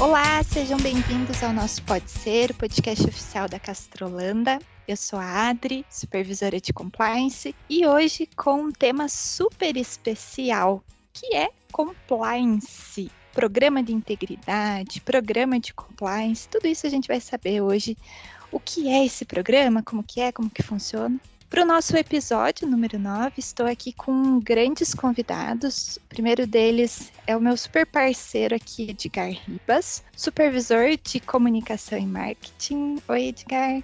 Olá, sejam bem-vindos ao nosso Pode Ser, podcast oficial da Castrolanda. Eu sou a Adri, supervisora de compliance, e hoje com um tema super especial, que é compliance. Programa de integridade, programa de compliance, tudo isso a gente vai saber hoje. O que é esse programa, como que é, como que funciona. Para o nosso episódio número 9, estou aqui com grandes convidados. O primeiro deles é o meu super parceiro aqui, Edgar Ribas, supervisor de comunicação e marketing. Oi, Edgar.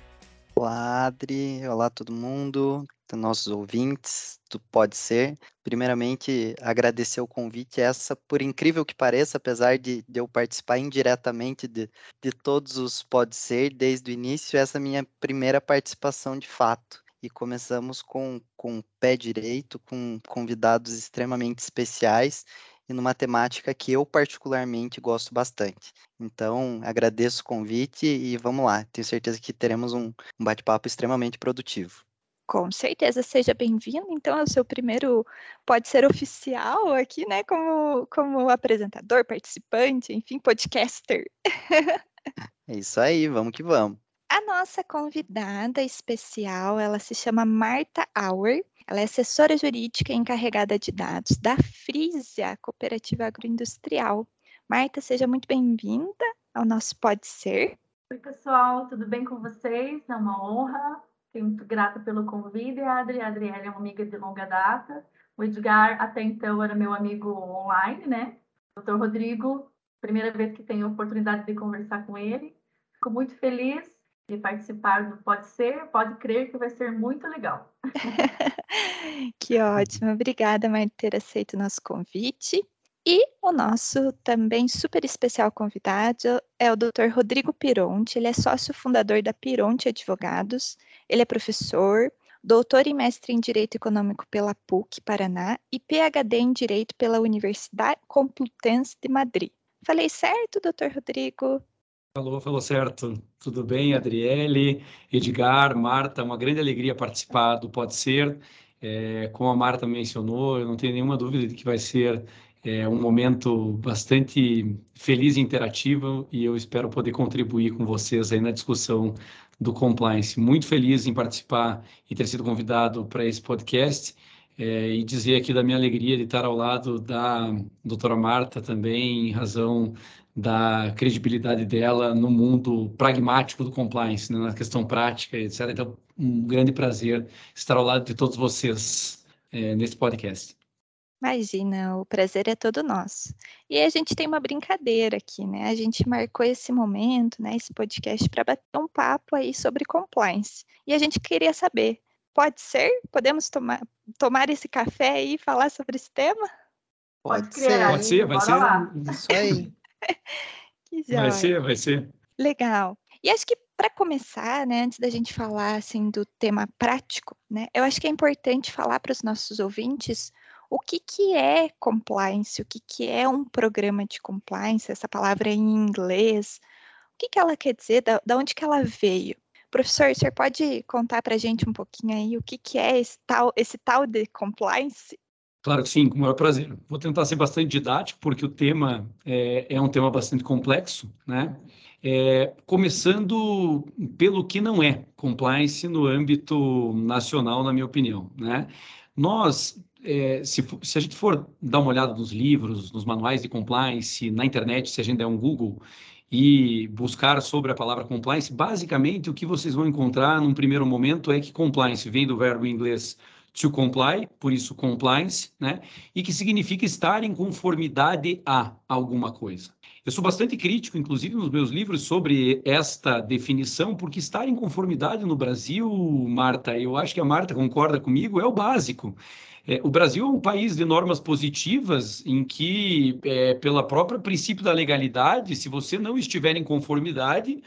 Olá, Adri. Olá, todo mundo, nossos ouvintes do Pode Ser. Primeiramente, agradecer o convite. Essa, por incrível que pareça, apesar de, de eu participar indiretamente de, de todos os Pode Ser desde o início, essa é a minha primeira participação de fato e começamos com, com o pé direito, com convidados extremamente especiais e numa temática que eu particularmente gosto bastante. Então, agradeço o convite e vamos lá. Tenho certeza que teremos um, um bate-papo extremamente produtivo. Com certeza, seja bem-vindo. Então, é o seu primeiro, pode ser oficial aqui, né? Como, como apresentador, participante, enfim, podcaster. é isso aí, vamos que vamos. A nossa convidada especial, ela se chama Marta Auer. Ela é assessora jurídica encarregada de dados da Frisia, Cooperativa Agroindustrial. Marta, seja muito bem-vinda ao nosso Pode Ser. Oi, pessoal, tudo bem com vocês? É uma honra. Fiquei muito grata pelo convite. Adri, a Adriele é uma amiga de longa data. O Edgar, até então, era meu amigo online, né? O doutor Rodrigo, primeira vez que tenho a oportunidade de conversar com ele. Fico muito feliz de participar do Pode Ser, pode crer que vai ser muito legal. que ótimo, obrigada, Mar, por ter aceito o nosso convite. E o nosso também super especial convidado é o Dr. Rodrigo Pironte, ele é sócio fundador da Pironte Advogados, ele é professor, doutor e mestre em Direito Econômico pela PUC Paraná e PhD em Direito pela Universidade Complutense de Madrid. Falei certo, doutor Rodrigo? Falou, falou certo. Tudo bem, Adriele, Edgar, Marta, uma grande alegria participar do Pode Ser. É, como a Marta mencionou, eu não tenho nenhuma dúvida de que vai ser é, um momento bastante feliz e interativo e eu espero poder contribuir com vocês aí na discussão do compliance. Muito feliz em participar e ter sido convidado para esse podcast é, e dizer aqui da minha alegria de estar ao lado da doutora Marta também, em razão da credibilidade dela no mundo pragmático do compliance, né, na questão prática, etc. Então, um grande prazer estar ao lado de todos vocês é, nesse podcast. Imagina, o prazer é todo nosso. E a gente tem uma brincadeira aqui, né? A gente marcou esse momento, né, esse podcast para bater um papo aí sobre compliance. E a gente queria saber, pode ser? Podemos tomar, tomar esse café e falar sobre esse tema? Pode, pode ser. Pode ser, vai ser. Lá. Isso aí. que Vai ser, vai ser. Legal. E acho que para começar, né, antes da gente falar assim do tema prático, né, eu acho que é importante falar para os nossos ouvintes o que, que é compliance, o que, que é um programa de compliance, essa palavra em inglês, o que, que ela quer dizer, da, da onde que ela veio. Professor, o senhor pode contar para a gente um pouquinho aí o que, que é esse tal, esse tal de compliance Claro que sim, com o maior prazer. Vou tentar ser bastante didático, porque o tema é, é um tema bastante complexo, né? É, começando pelo que não é compliance no âmbito nacional, na minha opinião, né? Nós, é, se, se, a gente for dar uma olhada nos livros, nos manuais de compliance, na internet, se a gente der um Google e buscar sobre a palavra compliance, basicamente o que vocês vão encontrar num primeiro momento é que compliance vem do verbo inglês to comply, por isso compliance, né? E que significa estar em conformidade a alguma coisa. Eu sou bastante crítico, inclusive nos meus livros, sobre esta definição, porque estar em conformidade no Brasil, Marta, eu acho que a Marta concorda comigo, é o básico. É, o Brasil é um país de normas positivas em que, é, pela própria princípio da legalidade, se você não estiver em conformidade,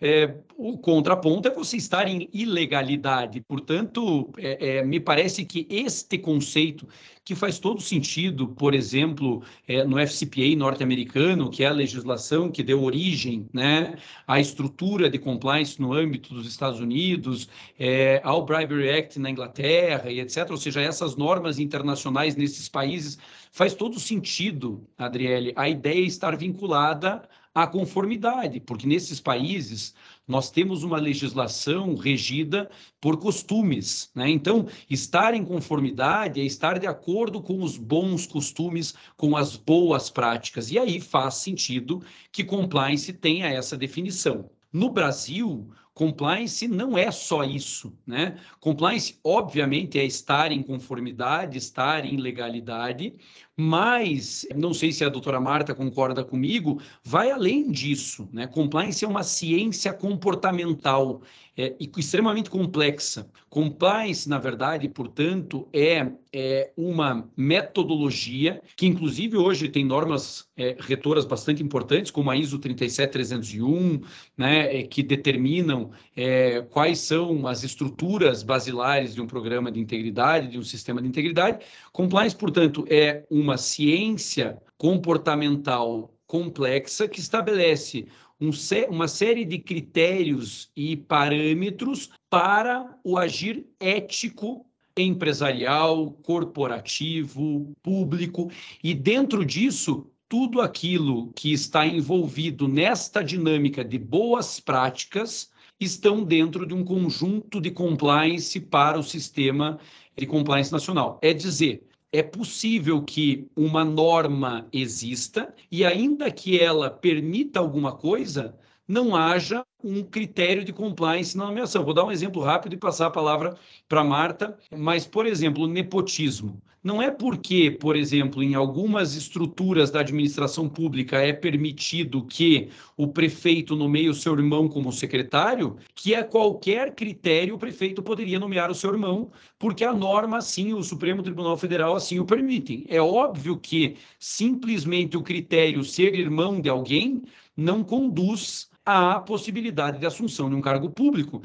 é, o contraponto é você estar em ilegalidade. Portanto, é, é, me parece que este conceito, que faz todo sentido, por exemplo, é, no FCPA norte-americano, que é a legislação que deu origem né, à estrutura de compliance no âmbito dos Estados Unidos, é, ao Bribery Act na Inglaterra e etc. Ou seja, essas normas internacionais nesses países, faz todo sentido, Adriele, a ideia estar vinculada à conformidade, porque nesses países nós temos uma legislação regida por costumes. Né? Então, estar em conformidade é estar de acordo com os bons costumes, com as boas práticas. E aí faz sentido que compliance tenha essa definição. No Brasil, compliance não é só isso, né? Compliance, obviamente, é estar em conformidade, estar em legalidade, mas não sei se a doutora Marta concorda comigo, vai além disso, né? Compliance é uma ciência comportamental é, extremamente complexa. Compliance, na verdade, portanto, é, é uma metodologia que, inclusive, hoje tem normas é, retoras bastante importantes, como a ISO 37301, né, é, que determinam é, quais são as estruturas basilares de um programa de integridade, de um sistema de integridade. Compliance, portanto, é uma ciência comportamental complexa que estabelece um, uma série de critérios e parâmetros para o agir ético empresarial, corporativo, público, e dentro disso, tudo aquilo que está envolvido nesta dinâmica de boas práticas estão dentro de um conjunto de compliance para o sistema de compliance nacional. É dizer, é possível que uma norma exista e, ainda que ela permita alguma coisa, não haja um critério de compliance na nomeação. Vou dar um exemplo rápido e passar a palavra para Marta. Mas, por exemplo, nepotismo. Não é porque, por exemplo, em algumas estruturas da administração pública é permitido que o prefeito nomeie o seu irmão como secretário, que a qualquer critério o prefeito poderia nomear o seu irmão, porque a norma, assim, o Supremo Tribunal Federal assim o permitem. É óbvio que simplesmente o critério ser irmão de alguém não conduz à possibilidade de assunção de um cargo público.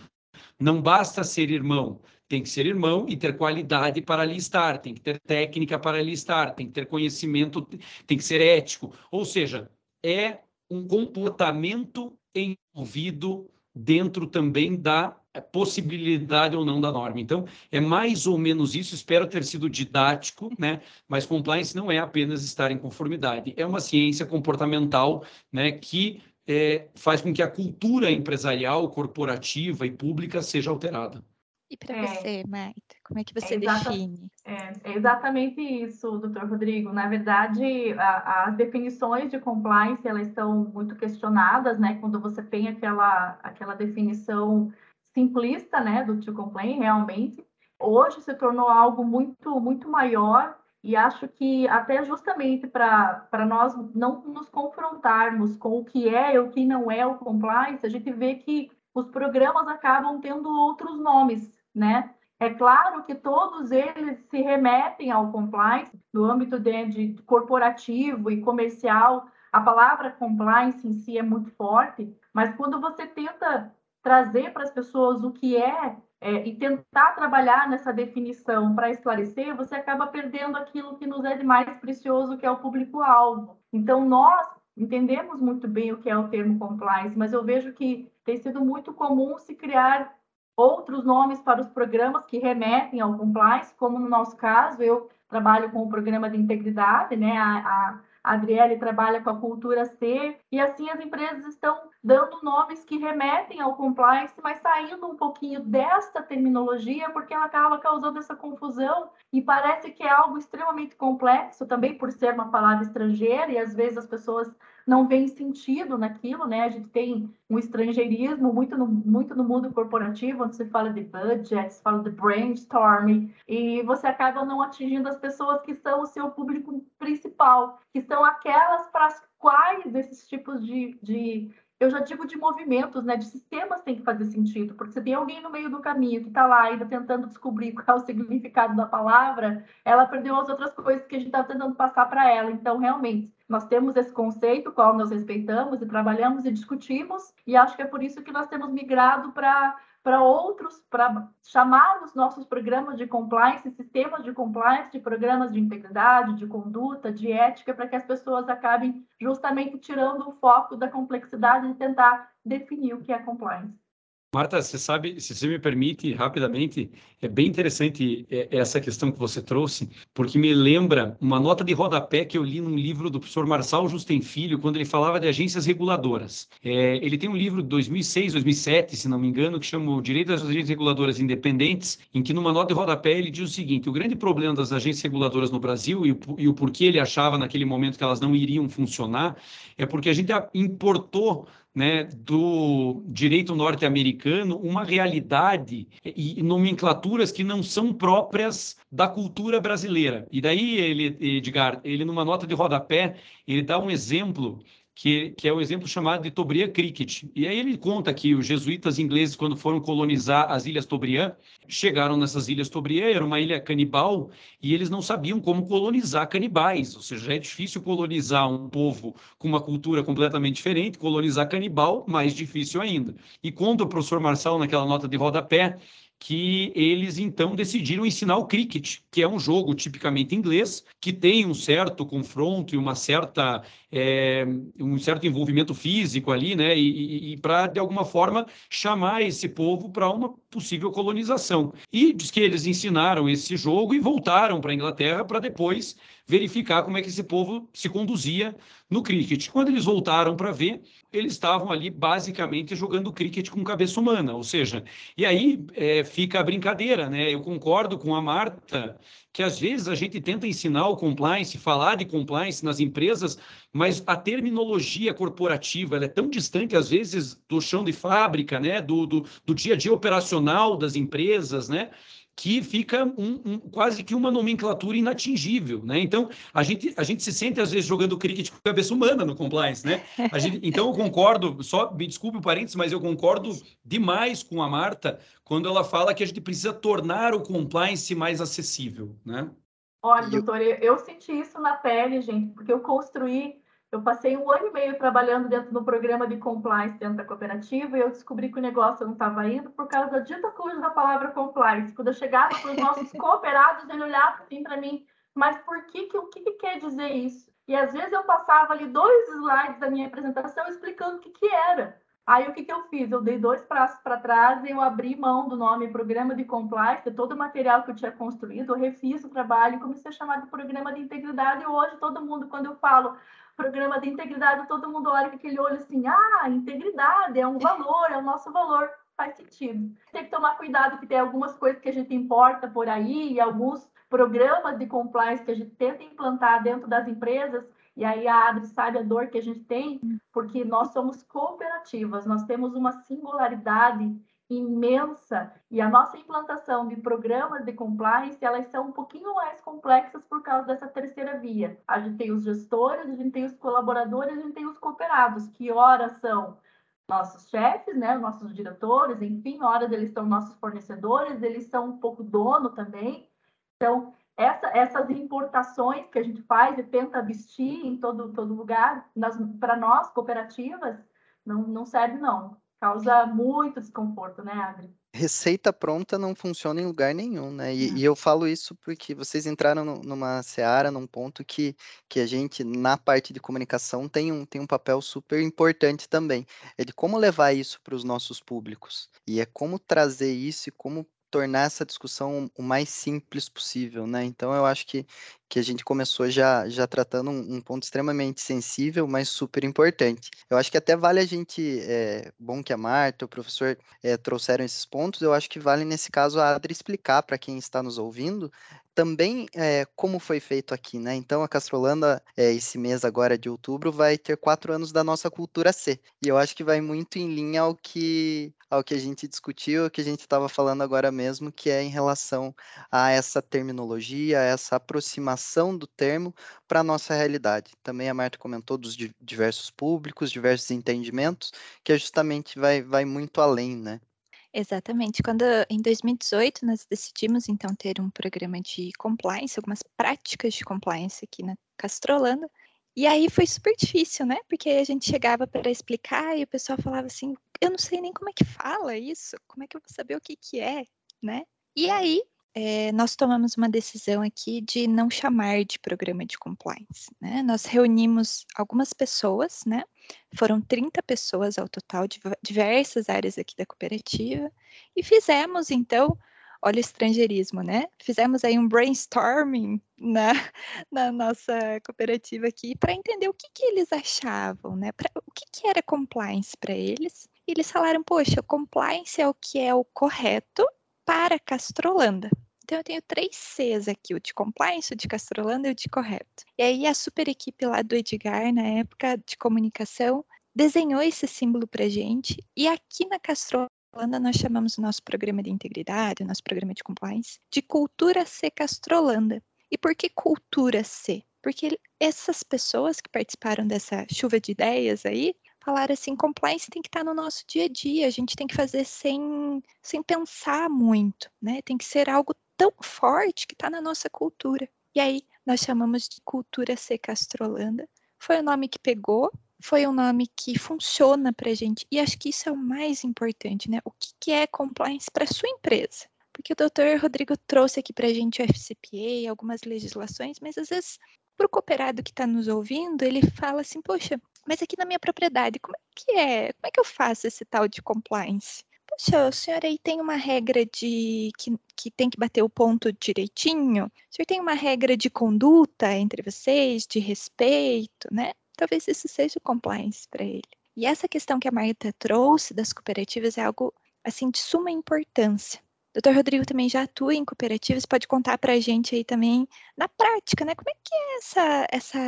Não basta ser irmão, tem que ser irmão e ter qualidade para ali estar, tem que ter técnica para ali estar, tem que ter conhecimento, tem que ser ético. Ou seja, é um comportamento envolvido dentro também da possibilidade ou não da norma. Então, é mais ou menos isso. Espero ter sido didático, né? Mas compliance não é apenas estar em conformidade, é uma ciência comportamental, né? Que é, faz com que a cultura empresarial, corporativa e pública seja alterada. E para é, você, Maita, como é que você é define? É, é, exatamente isso, doutor Rodrigo. Na verdade, a, as definições de compliance elas são muito questionadas, né? Quando você tem aquela, aquela definição simplista, né, do to complain, realmente, hoje se tornou algo muito muito maior e acho que até justamente para nós não nos confrontarmos com o que é e o que não é o compliance, a gente vê que os programas acabam tendo outros nomes, né? É claro que todos eles se remetem ao compliance no âmbito de, de corporativo e comercial. A palavra compliance em si é muito forte, mas quando você tenta trazer para as pessoas o que é é, e tentar trabalhar nessa definição para esclarecer, você acaba perdendo aquilo que nos é de mais precioso, que é o público-alvo. Então, nós entendemos muito bem o que é o termo compliance, mas eu vejo que tem sido muito comum se criar outros nomes para os programas que remetem ao compliance, como no nosso caso, eu trabalho com o programa de integridade, né? A, a, Adriele trabalha com a cultura C, e assim as empresas estão dando nomes que remetem ao compliance, mas saindo um pouquinho desta terminologia, porque ela acaba causando essa confusão e parece que é algo extremamente complexo, também por ser uma palavra estrangeira, e às vezes as pessoas não veem sentido naquilo, né? A gente tem um estrangeirismo muito no, muito no mundo corporativo, onde se fala de budget, se fala de brainstorming, e você acaba não atingindo as pessoas que são o seu público principal, que são aquelas para as quais esses tipos de, de eu já digo de movimentos, né, de sistemas tem que fazer sentido, porque se tem alguém no meio do caminho que está lá ainda tentando descobrir qual é o significado da palavra, ela perdeu as outras coisas que a gente está tentando passar para ela. Então, realmente, nós temos esse conceito, qual nós respeitamos e trabalhamos e discutimos, e acho que é por isso que nós temos migrado para para outros, para chamar os nossos programas de compliance, sistemas de compliance, de programas de integridade, de conduta, de ética, para que as pessoas acabem justamente tirando o foco da complexidade de tentar definir o que é compliance. Marta, você sabe, se você me permite rapidamente, é bem interessante é, essa questão que você trouxe, porque me lembra uma nota de rodapé que eu li num livro do professor Marçal Justem Filho, quando ele falava de agências reguladoras. É, ele tem um livro de 2006, 2007, se não me engano, que chama O Direito das Agências Reguladoras Independentes, em que numa nota de rodapé ele diz o seguinte, o grande problema das agências reguladoras no Brasil e e o porquê ele achava naquele momento que elas não iriam funcionar, é porque a gente importou né, do direito norte-americano uma realidade e nomenclaturas que não são próprias da cultura brasileira. E daí ele, Edgar, ele numa nota de rodapé, ele dá um exemplo que, que, é o exemplo chamado de Tobriand Cricket. E aí ele conta que os jesuítas ingleses, quando foram colonizar as Ilhas Tobriand, chegaram nessas Ilhas Tobriand, era uma ilha canibal, e eles não sabiam como colonizar canibais. Ou seja, é difícil colonizar um povo com uma cultura completamente diferente, colonizar canibal, mais difícil ainda. E conta o professor Marçal naquela nota de rodapé que eles então decidiram ensinar o cricket, que é um jogo tipicamente inglês, que tem um certo confronto e uma certa é, um certo envolvimento físico ali, né? E, e, e para de alguma forma chamar esse povo para uma possível colonização. E diz que eles ensinaram esse jogo e voltaram para a Inglaterra para depois verificar como é que esse povo se conduzia no cricket. Quando eles voltaram para ver, eles estavam ali basicamente jogando cricket com cabeça humana, ou seja, e aí é, fica a brincadeira, né? Eu concordo com a Marta que às vezes a gente tenta ensinar o compliance, falar de compliance nas empresas, mas a terminologia corporativa é tão distante, às vezes, do chão de fábrica, né? do, do, do dia a dia operacional das empresas, né? Que fica um, um, quase que uma nomenclatura inatingível, né? Então, a gente, a gente se sente, às vezes, jogando cricket com cabeça humana no compliance, né? Gente, então, eu concordo, só me desculpe o parênteses, mas eu concordo demais com a Marta quando ela fala que a gente precisa tornar o compliance mais acessível, né? Olha, doutor, eu, eu senti isso na pele, gente, porque eu construí eu passei um ano e meio trabalhando dentro do programa de compliance dentro da cooperativa e eu descobri que o negócio não estava indo por causa da dita cuja da palavra compliance. Quando eu chegava para os nossos cooperados, ele olhava assim para mim, mas por que, que o que, que, quer dizer isso? E às vezes eu passava ali dois slides da minha apresentação explicando o que, que era. Aí o que, que eu fiz? Eu dei dois passos para trás e eu abri mão do nome Programa de Compliance, de todo o material que eu tinha construído, eu refiz o trabalho e comecei a chamar de Programa de Integridade. E hoje todo mundo, quando eu falo programa de integridade, todo mundo olha com aquele olho assim, ah, integridade é um valor, é o nosso valor, faz sentido. Tem que tomar cuidado que tem algumas coisas que a gente importa por aí e alguns programas de compliance que a gente tenta implantar dentro das empresas, e aí a Adri sabe a dor que a gente tem, porque nós somos cooperativas, nós temos uma singularidade imensa e a nossa implantação de programas de compliance elas são um pouquinho mais complexas por causa dessa terceira via. A gente tem os gestores, a gente tem os colaboradores, a gente tem os cooperados, que ora são nossos chefes, né, nossos diretores, enfim, horas eles são nossos fornecedores, eles são um pouco dono também. Então, essa, essas importações que a gente faz e tenta vestir em todo, todo lugar, para nós, cooperativas, não, não serve não causa muito desconforto, né, Adri? Receita pronta não funciona em lugar nenhum, né? E, e eu falo isso porque vocês entraram no, numa seara, num ponto que, que a gente, na parte de comunicação, tem um, tem um papel super importante também. É de como levar isso para os nossos públicos. E é como trazer isso e como tornar essa discussão o mais simples possível, né? Então eu acho que, que a gente começou já, já tratando um, um ponto extremamente sensível, mas super importante. Eu acho que até vale a gente, é, bom que a Marta, o professor é, trouxeram esses pontos, eu acho que vale nesse caso a Adri explicar para quem está nos ouvindo também é, como foi feito aqui, né? Então a Castrolanda, é, esse mês agora de outubro, vai ter quatro anos da nossa cultura C. E eu acho que vai muito em linha ao que, ao que a gente discutiu, ao que a gente estava falando agora mesmo, que é em relação a essa terminologia, a essa aproximação do termo para a nossa realidade. Também a Marta comentou dos diversos públicos, diversos entendimentos, que é justamente vai, vai muito além, né? Exatamente. Quando em 2018 nós decidimos então ter um programa de compliance, algumas práticas de compliance aqui na Castrolanda. E aí foi super difícil, né? Porque a gente chegava para explicar e o pessoal falava assim: "Eu não sei nem como é que fala isso. Como é que eu vou saber o que que é?", né? E aí é, nós tomamos uma decisão aqui de não chamar de programa de compliance. Né? Nós reunimos algumas pessoas, né? foram 30 pessoas ao total, de diversas áreas aqui da cooperativa, e fizemos, então, olha o estrangeirismo, né? Fizemos aí um brainstorming na, na nossa cooperativa aqui para entender o que, que eles achavam, né? Pra, o que, que era compliance para eles. E eles falaram, poxa, compliance é o que é o correto para Castrolanda. Então eu tenho três Cs aqui, o de compliance, o de Castrolanda e o de correto. E aí a super equipe lá do Edgar, na época de comunicação, desenhou esse símbolo para gente. E aqui na Castrolanda nós chamamos o nosso programa de integridade, o nosso programa de compliance, de Cultura C Castrolanda. E por que Cultura C? Porque essas pessoas que participaram dessa chuva de ideias aí falaram assim: compliance tem que estar no nosso dia a dia, a gente tem que fazer sem, sem pensar muito, né? Tem que ser algo tão forte que está na nossa cultura. E aí nós chamamos de Cultura C Castrolanda. Foi o nome que pegou, foi um nome que funciona para a gente. E acho que isso é o mais importante, né? O que, que é compliance para sua empresa? Porque o doutor Rodrigo trouxe aqui para a gente o FCPA, algumas legislações, mas às vezes para o cooperado que está nos ouvindo, ele fala assim, poxa, mas aqui na minha propriedade, como é que é? Como é que eu faço esse tal de compliance? Poxa, o senhor aí tem uma regra de que, que tem que bater o ponto direitinho? O senhor tem uma regra de conduta entre vocês, de respeito, né? talvez isso seja o compliance para ele. E essa questão que a Marta trouxe das cooperativas é algo assim de suma importância. Dr. Rodrigo também já atua em cooperativas, pode contar para a gente aí também na prática, né? Como é que é essa, essa,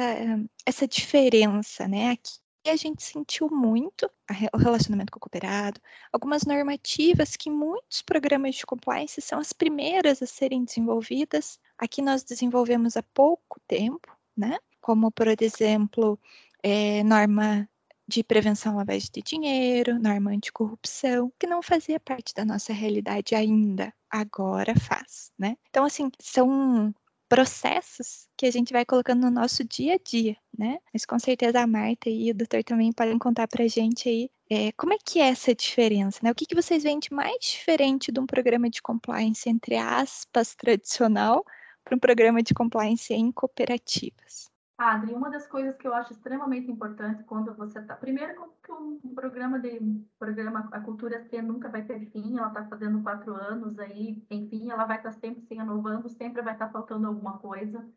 essa diferença, né? Aqui a gente sentiu muito o relacionamento com o cooperado, algumas normativas que muitos programas de compliance são as primeiras a serem desenvolvidas. Aqui nós desenvolvemos há pouco tempo, né? como, por exemplo, é, norma de prevenção à lavagem de dinheiro, norma anticorrupção, que não fazia parte da nossa realidade ainda, agora faz, né? Então, assim, são processos que a gente vai colocando no nosso dia a dia, né? Mas com certeza a Marta e o doutor também podem contar para a gente aí é, como é que é essa diferença, né? O que, que vocês veem de mais diferente de um programa de compliance, entre aspas, tradicional, para um programa de compliance em cooperativas? Adri, uma das coisas que eu acho extremamente importante quando você está. Primeiro, que um programa de. programa A Cultura C nunca vai ter fim, ela está fazendo quatro anos aí, enfim, ela vai estar tá sempre se renovando, sempre vai estar tá faltando alguma coisa.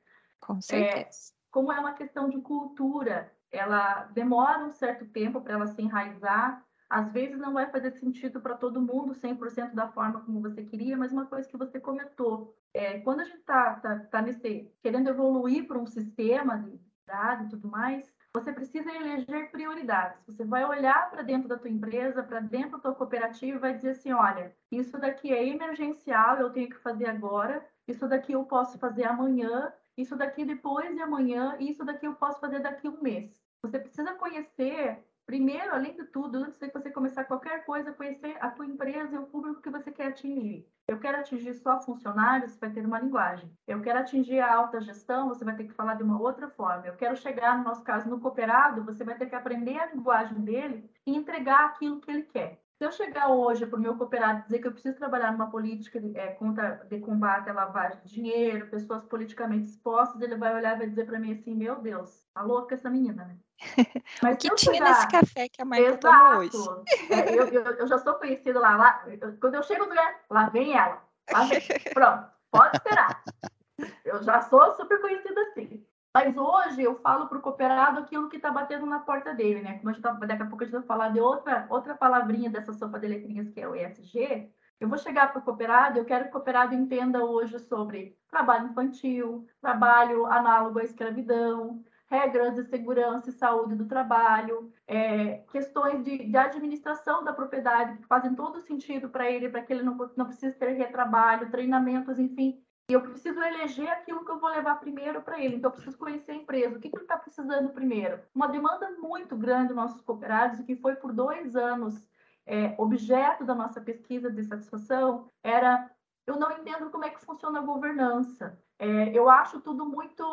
Com certeza. É, como é uma questão de cultura, ela demora um certo tempo para ela se enraizar. Às vezes não vai fazer sentido para todo mundo 100% da forma como você queria, mas uma coisa que você comentou, é, quando a gente está tá, tá nesse querendo evoluir para um sistema de e tudo mais, você precisa eleger prioridades. Você vai olhar para dentro da tua empresa, para dentro da tua cooperativa e vai dizer assim, olha, isso daqui é emergencial, eu tenho que fazer agora, isso daqui eu posso fazer amanhã, isso daqui depois de amanhã, e isso daqui eu posso fazer daqui a um mês. Você precisa conhecer Primeiro, além de tudo, antes de você começar qualquer coisa, conhecer a tua empresa e o público que você quer atingir. Eu quero atingir só funcionários, você vai ter uma linguagem. Eu quero atingir a alta gestão, você vai ter que falar de uma outra forma. Eu quero chegar, no nosso caso, no cooperado, você vai ter que aprender a linguagem dele e entregar aquilo que ele quer. Se eu chegar hoje para o meu cooperado dizer que eu preciso trabalhar numa política de, é, contra, de combate à lavagem de dinheiro, pessoas politicamente expostas, ele vai olhar e vai dizer para mim assim: Meu Deus, tá louca essa menina, né? Mas o que tinha chegar... nesse café que a Marta tomou hoje? É, eu, eu, eu, já sou conhecida lá. lá eu, quando eu chego no lugar, lá vem ela. Lá vem. Pronto, pode esperar. Eu já sou super conhecida assim. Mas hoje eu falo para o cooperado aquilo que está batendo na porta dele, né? Como a gente tá, daqui a pouco a gente vai falar de outra, outra palavrinha dessa sopa de letrinhas que é o ESG. Eu vou chegar para o cooperado, eu quero que o cooperado entenda hoje sobre trabalho infantil, trabalho análogo à escravidão, regras de segurança e saúde do trabalho, é, questões de, de, administração da propriedade que fazem todo sentido para ele, para que ele não, não precise ter retrabalho, treinamentos, enfim. E eu preciso eleger aquilo que eu vou levar primeiro para ele. Então, eu preciso conhecer a empresa. O que, que ele está precisando primeiro? Uma demanda muito grande dos nossos cooperados, que foi por dois anos é, objeto da nossa pesquisa de satisfação, era eu não entendo como é que funciona a governança. É, eu acho tudo muito,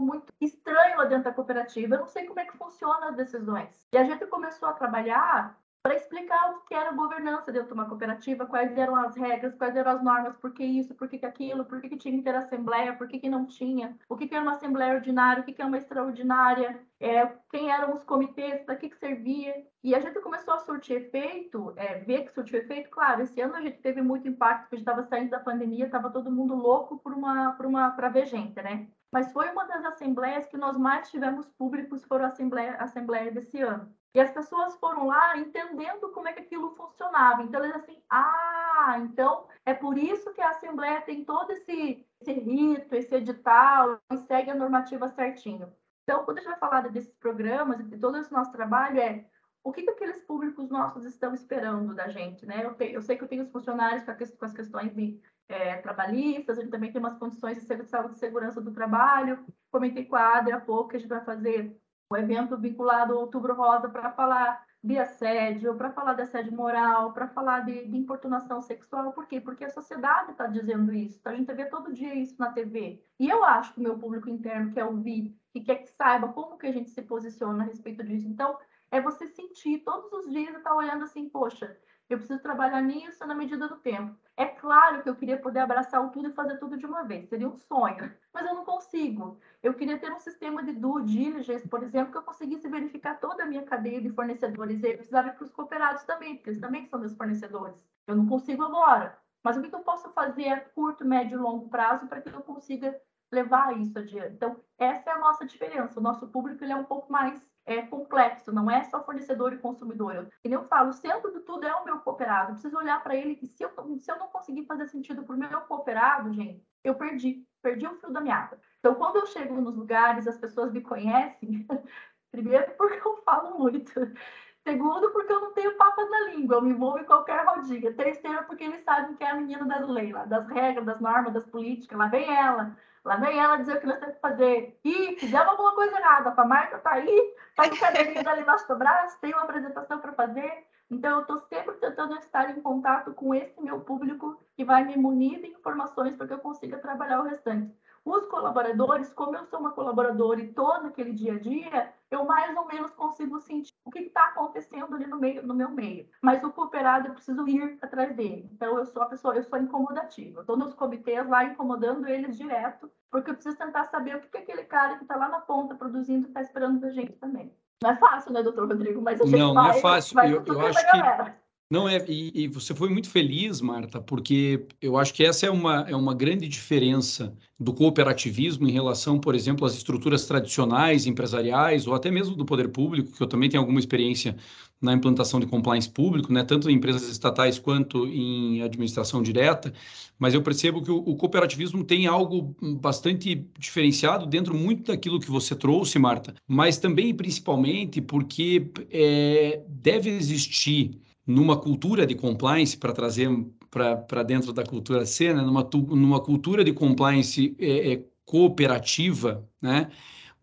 muito estranho lá dentro da cooperativa. Eu não sei como é que funciona as decisões. E a gente começou a trabalhar para explicar o que era governança dentro de uma cooperativa, quais eram as regras, quais eram as normas, por que isso, por que aquilo, por que tinha que ter assembleia, por que não tinha, o que era uma assembleia ordinária, o que é uma extraordinária, é, quem eram os comitês, para que, que servia. E a gente começou a surtir efeito, é, ver que surtiu efeito. Claro, esse ano a gente teve muito impacto, porque a gente estava saindo da pandemia, estava todo mundo louco por uma, por uma, para ver gente, né? Mas foi uma das assembleias que nós mais tivemos públicos, foram a assembleia, a assembleia desse ano. E as pessoas foram lá entendendo como é que aquilo funcionava. Então, eles assim, ah, então é por isso que a Assembleia tem todo esse, esse rito, esse edital, e segue a normativa certinho. Então, quando a gente vai falar desses programas e de todo esse nosso trabalho, é o que, que aqueles públicos nossos estão esperando da gente, né? Eu, te, eu sei que eu tenho os funcionários com as questões de é, trabalhistas, a gente também tem umas condições de saúde e segurança do trabalho. Comentei com a Adri há pouco que a gente vai fazer um evento vinculado ao Outubro Rosa para falar de assédio, para falar de assédio moral, para falar de, de, importunação sexual. Por quê? Porque a sociedade está dizendo isso. A gente vê todo dia isso na TV. E eu acho que o meu público interno quer ouvir, que quer que saiba como que a gente se posiciona a respeito disso. Então, é você sentir todos os dias e estar tá olhando assim, poxa, eu preciso trabalhar nisso na medida do tempo. É claro que eu queria poder abraçar tudo e fazer tudo de uma vez, seria um sonho, mas eu não consigo. Eu queria ter um sistema de due diligence, por exemplo, que eu conseguisse verificar toda a minha cadeia de fornecedores. E eu precisava ir para os cooperados também, porque eles também são meus fornecedores. Eu não consigo agora. Mas o que eu posso fazer a curto, médio e longo prazo para que eu consiga levar isso adiante? Então, essa é a nossa diferença. O nosso público ele é um pouco mais é complexo, não é só fornecedor e consumidor. Eu, eu falo, o centro de tudo é o meu cooperado. Eu preciso olhar para ele que se eu, se eu não conseguir fazer sentido para o meu cooperado, gente, eu perdi, perdi o fio da meada. Então, quando eu chego nos lugares, as pessoas me conhecem, primeiro porque eu falo muito. Segundo, porque eu não tenho papas na língua, eu me envolvo em qualquer rodinha. Terceiro, porque eles sabem que é a menina das leis, das regras, das normas, das políticas. Lá vem ela, Lá vem ela dizer o que nós temos que fazer. E fizemos alguma coisa errada. A Marta está aí, está com o caderninho ali embaixo do braço, tem uma apresentação para fazer. Então, eu estou sempre tentando estar em contato com esse meu público que vai me munir de informações para que eu consiga trabalhar o restante. Os colaboradores, como eu sou uma colaboradora e estou naquele dia a dia, eu mais ou menos consigo sentir o que está acontecendo ali no, meio, no meu meio. Mas o cooperado, eu preciso ir atrás dele. Então, eu sou a pessoa, eu sou incomodativa. Estou nos comitês lá incomodando eles direto, porque eu preciso tentar saber o que, que aquele cara que está lá na ponta produzindo está esperando da gente também. Não é fácil, né, doutor Rodrigo? Mas a gente não, vai, não é fácil. eu, eu acho que não é, e, e, você foi muito feliz, Marta, porque eu acho que essa é uma, é uma grande diferença do cooperativismo em relação, por exemplo, às estruturas tradicionais empresariais ou até mesmo do poder público, que eu também tenho alguma experiência na implantação de compliance público, né, tanto em empresas estatais quanto em administração direta, mas eu percebo que o, o cooperativismo tem algo bastante diferenciado dentro muito daquilo que você trouxe, Marta, mas também e principalmente porque é, deve existir numa cultura de compliance, para trazer para dentro da cultura C, né? numa, numa cultura de compliance é, é, cooperativa, né?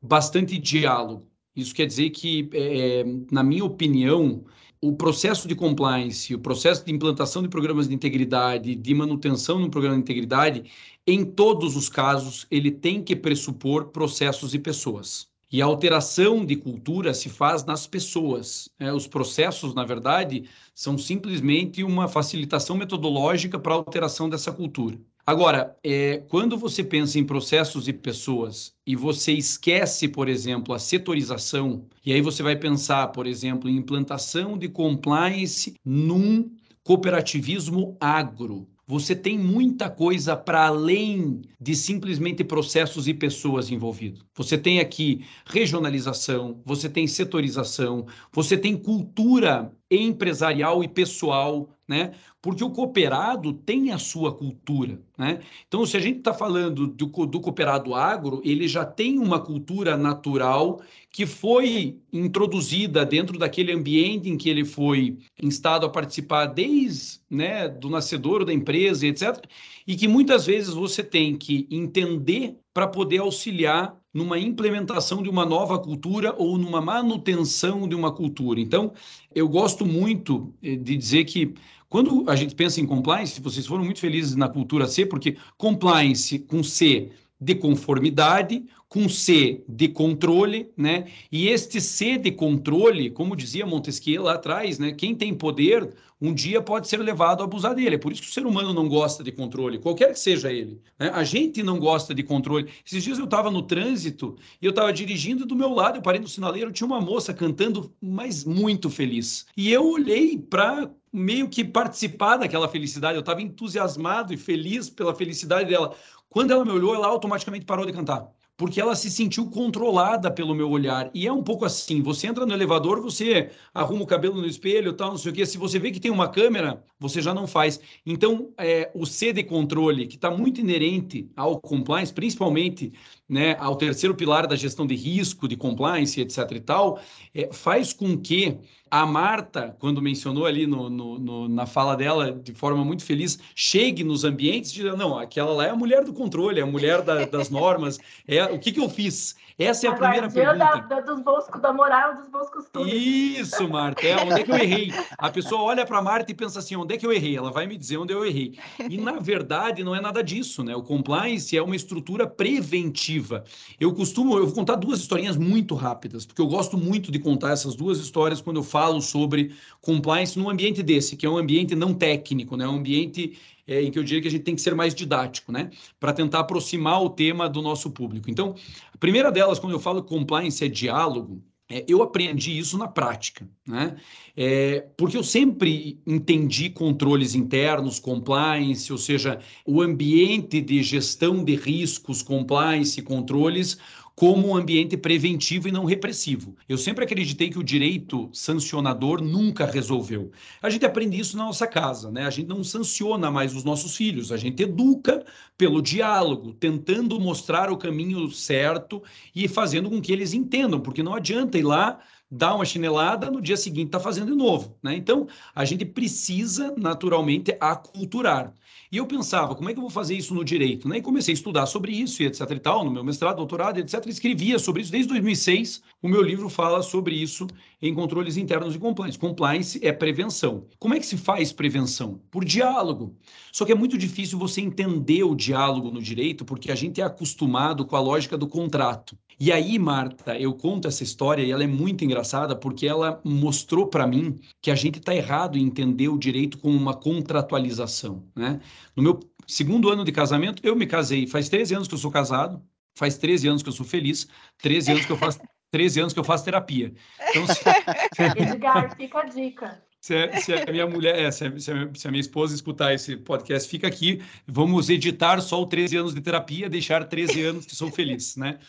bastante diálogo. Isso quer dizer que, é, na minha opinião, o processo de compliance, o processo de implantação de programas de integridade, de manutenção no programa de integridade, em todos os casos, ele tem que pressupor processos e pessoas. E a alteração de cultura se faz nas pessoas. Né? Os processos, na verdade, são simplesmente uma facilitação metodológica para a alteração dessa cultura. Agora, é, quando você pensa em processos e pessoas e você esquece, por exemplo, a setorização, e aí você vai pensar, por exemplo, em implantação de compliance num cooperativismo agro você tem muita coisa para além de simplesmente processos e pessoas envolvidos. Você tem aqui regionalização, você tem setorização, você tem cultura empresarial e pessoal, né? Porque o cooperado tem a sua cultura, né? Então, se a gente está falando do, do cooperado agro, ele já tem uma cultura natural que foi introduzida dentro daquele ambiente em que ele foi instado a participar desde né, do nascedor da empresa, etc. E que muitas vezes você tem que entender para poder auxiliar numa implementação de uma nova cultura ou numa manutenção de uma cultura. Então, eu gosto muito eh, de dizer que quando a gente pensa em compliance, vocês foram muito felizes na cultura C, porque compliance com C de conformidade, com C de controle, né? E este C de controle, como dizia Montesquieu lá atrás, né? Quem tem poder um dia pode ser levado a abusar dele. É por isso que o ser humano não gosta de controle, qualquer que seja ele. Né? A gente não gosta de controle. Esses dias eu estava no trânsito e eu estava dirigindo do meu lado, eu parei no sinaleiro, tinha uma moça cantando, mas muito feliz. E eu olhei para meio que participar daquela felicidade. Eu estava entusiasmado e feliz pela felicidade dela. Quando ela me olhou, ela automaticamente parou de cantar porque ela se sentiu controlada pelo meu olhar. E é um pouco assim: você entra no elevador, você arruma o cabelo no espelho, tal, não sei o quê. Se você vê que tem uma câmera, você já não faz. Então, é, o C de controle, que está muito inerente ao compliance, principalmente né, ao terceiro pilar da gestão de risco, de compliance, etc. e tal, é, faz com que a Marta, quando mencionou ali no, no, no, na fala dela, de forma muito feliz, chegue nos ambientes e diga, não, aquela lá é a mulher do controle, é a mulher da, das normas, é o que, que eu fiz? Essa é a, a primeira pergunta. Da, da, dos bons, da moral dos bons costumes. Isso, Marta, é, onde é que eu errei? A pessoa olha para a Marta e pensa assim, onde é que eu errei? Ela vai me dizer onde eu errei. E, na verdade, não é nada disso, né? O compliance é uma estrutura preventiva. Eu costumo, eu vou contar duas historinhas muito rápidas, porque eu gosto muito de contar essas duas histórias quando eu falo sobre compliance num ambiente desse, que é um ambiente não técnico, né? Um ambiente é, em que eu diria que a gente tem que ser mais didático, né? Para tentar aproximar o tema do nosso público. Então, a primeira delas, quando eu falo compliance é diálogo, é, eu aprendi isso na prática, né? É, porque eu sempre entendi controles internos, compliance, ou seja, o ambiente de gestão de riscos, compliance, controles, como um ambiente preventivo e não repressivo. Eu sempre acreditei que o direito sancionador nunca resolveu. A gente aprende isso na nossa casa, né? A gente não sanciona mais os nossos filhos, a gente educa pelo diálogo, tentando mostrar o caminho certo e fazendo com que eles entendam, porque não adianta ir lá dar uma chinelada, no dia seguinte está fazendo de novo. Né? Então, a gente precisa, naturalmente, aculturar. E eu pensava, como é que eu vou fazer isso no direito? Né? E comecei a estudar sobre isso e etc e tal, no meu mestrado, doutorado, etc. Escrevia sobre isso desde 2006. O meu livro fala sobre isso em controles internos de compliance. Compliance é prevenção. Como é que se faz prevenção? Por diálogo. Só que é muito difícil você entender o diálogo no direito, porque a gente é acostumado com a lógica do contrato. E aí, Marta, eu conto essa história e ela é muito engraçada porque ela mostrou para mim que a gente está errado em entender o direito como uma contratualização, né? No meu segundo ano de casamento, eu me casei. Faz 13 anos que eu sou casado, faz 13 anos que eu sou feliz, 13 anos que eu faço, 13 anos que eu faço terapia. Então, se... Edgar, fica a dica. Se, a, se a minha mulher, é, se, a, se, a minha, se, a, minha esposa escutar esse podcast, fica aqui. Vamos editar só o 13 anos de terapia, deixar 13 anos que sou feliz, né?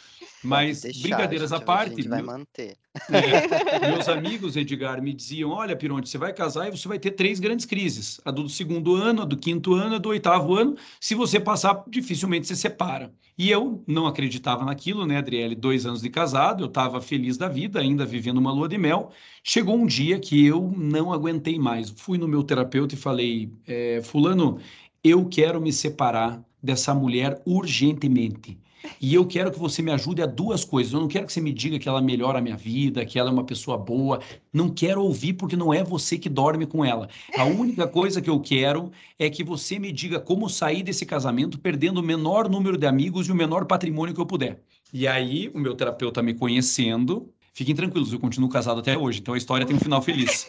Mas deixar, brincadeiras gente, à parte. A gente vai manter. É, meus amigos, Edgar, me diziam: olha, Pironte, você vai casar e você vai ter três grandes crises: a do segundo ano, a do quinto ano, a do oitavo ano. Se você passar, dificilmente se separa. E eu não acreditava naquilo, né, Adriele? Dois anos de casado, eu estava feliz da vida, ainda vivendo uma lua de mel. Chegou um dia que eu não aguentei mais. Fui no meu terapeuta e falei: é, Fulano, eu quero me separar dessa mulher urgentemente. E eu quero que você me ajude a duas coisas. Eu não quero que você me diga que ela melhora a minha vida, que ela é uma pessoa boa. Não quero ouvir porque não é você que dorme com ela. A única coisa que eu quero é que você me diga como sair desse casamento perdendo o menor número de amigos e o menor patrimônio que eu puder. E aí, o meu terapeuta me conhecendo, fiquem tranquilos, eu continuo casado até hoje, então a história tem um final feliz.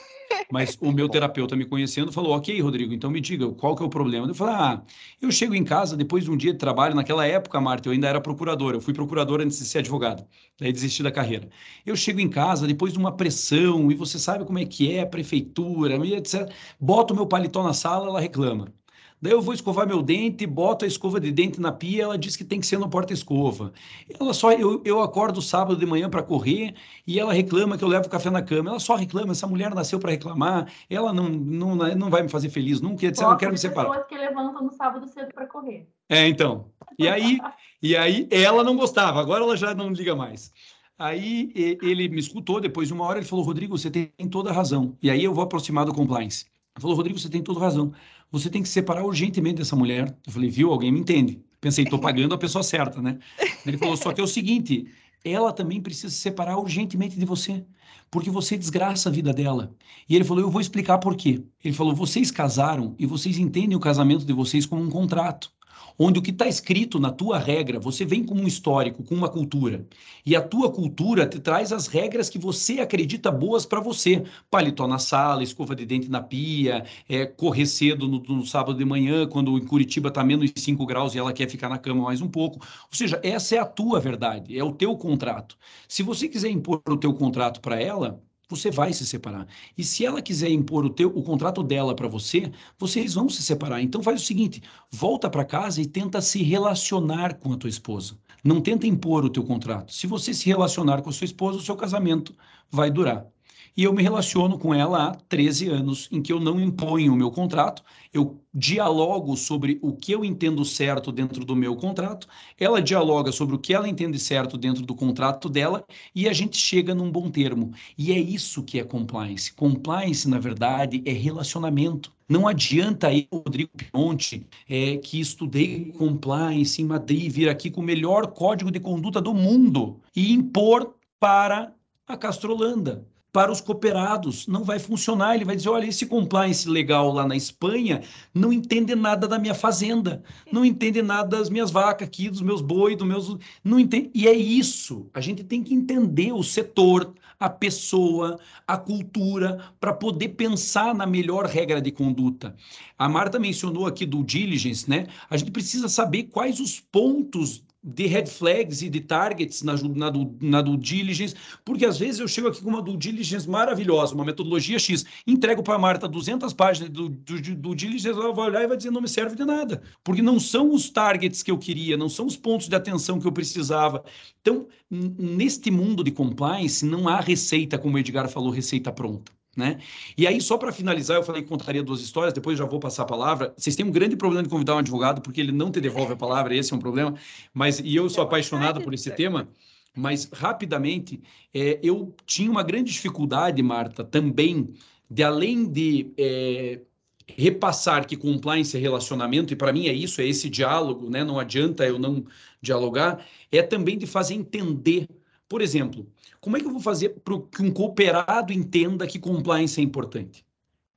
Mas o meu terapeuta me conhecendo falou: Ok, Rodrigo, então me diga qual que é o problema. Eu falei: Ah, eu chego em casa depois de um dia de trabalho. Naquela época, Marta, eu ainda era procurador. Eu fui procurador antes de ser advogado. Daí desisti da carreira. Eu chego em casa depois de uma pressão, e você sabe como é que é, prefeitura, etc. Boto o meu paletó na sala, ela reclama. Daí eu vou escovar meu dente, boto a escova de dente na pia, ela diz que tem que ser no porta-escova. Ela só eu, eu acordo sábado de manhã para correr e ela reclama que eu levo café na cama. Ela só reclama, essa mulher nasceu para reclamar, ela não, não, não vai me fazer feliz nunca, etc. Eu quero me separar. pessoas que levantam no sábado cedo para correr. É, então. E aí, e aí ela não gostava, agora ela já não liga mais. Aí ele me escutou, depois de uma hora ele falou, Rodrigo, você tem toda a razão. E aí eu vou aproximar do compliance. Ele falou, Rodrigo, você tem toda a razão você tem que separar urgentemente dessa mulher. Eu falei, viu, alguém me entende. Pensei, estou pagando a pessoa certa, né? Ele falou, só que é o seguinte, ela também precisa se separar urgentemente de você, porque você desgraça a vida dela. E ele falou, eu vou explicar por quê. Ele falou, vocês casaram e vocês entendem o casamento de vocês como um contrato. Onde o que está escrito na tua regra, você vem com um histórico, com uma cultura, e a tua cultura te traz as regras que você acredita boas para você. Paletó na sala, escova de dente na pia, é, correr cedo no, no sábado de manhã, quando em Curitiba está menos 5 graus e ela quer ficar na cama mais um pouco. Ou seja, essa é a tua verdade, é o teu contrato. Se você quiser impor o teu contrato para ela, você vai se separar. E se ela quiser impor o, teu, o contrato dela para você, vocês vão se separar. Então faz o seguinte, volta para casa e tenta se relacionar com a tua esposa. Não tenta impor o teu contrato. Se você se relacionar com a sua esposa, o seu casamento vai durar. E eu me relaciono com ela há 13 anos, em que eu não imponho o meu contrato, eu dialogo sobre o que eu entendo certo dentro do meu contrato, ela dialoga sobre o que ela entende certo dentro do contrato dela e a gente chega num bom termo. E é isso que é compliance. Compliance, na verdade, é relacionamento. Não adianta eu, Rodrigo Pionte, é, que estudei compliance em Madrid, vir aqui com o melhor código de conduta do mundo e impor para a Castrolanda para os cooperados. Não vai funcionar. Ele vai dizer: olha, esse compliance legal lá na Espanha não entende nada da minha fazenda, não entende nada das minhas vacas aqui, dos meus boi, dos meus. Não entende. E é isso. A gente tem que entender o setor, a pessoa, a cultura, para poder pensar na melhor regra de conduta. A Marta mencionou aqui do diligence, né? A gente precisa saber quais os pontos de red flags e de targets na, na, na due diligence, porque às vezes eu chego aqui com uma due diligence maravilhosa, uma metodologia X, entrego para a Marta 200 páginas do, do, do diligence, ela vai olhar e vai dizer não me serve de nada, porque não são os targets que eu queria, não são os pontos de atenção que eu precisava. Então, neste mundo de compliance, não há receita, como o Edgar falou, receita pronta. Né? E aí, só para finalizar, eu falei que contaria duas histórias, depois já vou passar a palavra. Vocês têm um grande problema de convidar um advogado, porque ele não te devolve a palavra, esse é um problema. Mas e eu sou apaixonado por esse tema. Mas rapidamente, é, eu tinha uma grande dificuldade, Marta, também, de além de é, repassar que compliance é relacionamento, e para mim é isso, é esse diálogo, né? não adianta eu não dialogar, é também de fazer entender. Por exemplo, como é que eu vou fazer para que um cooperado entenda que compliance é importante?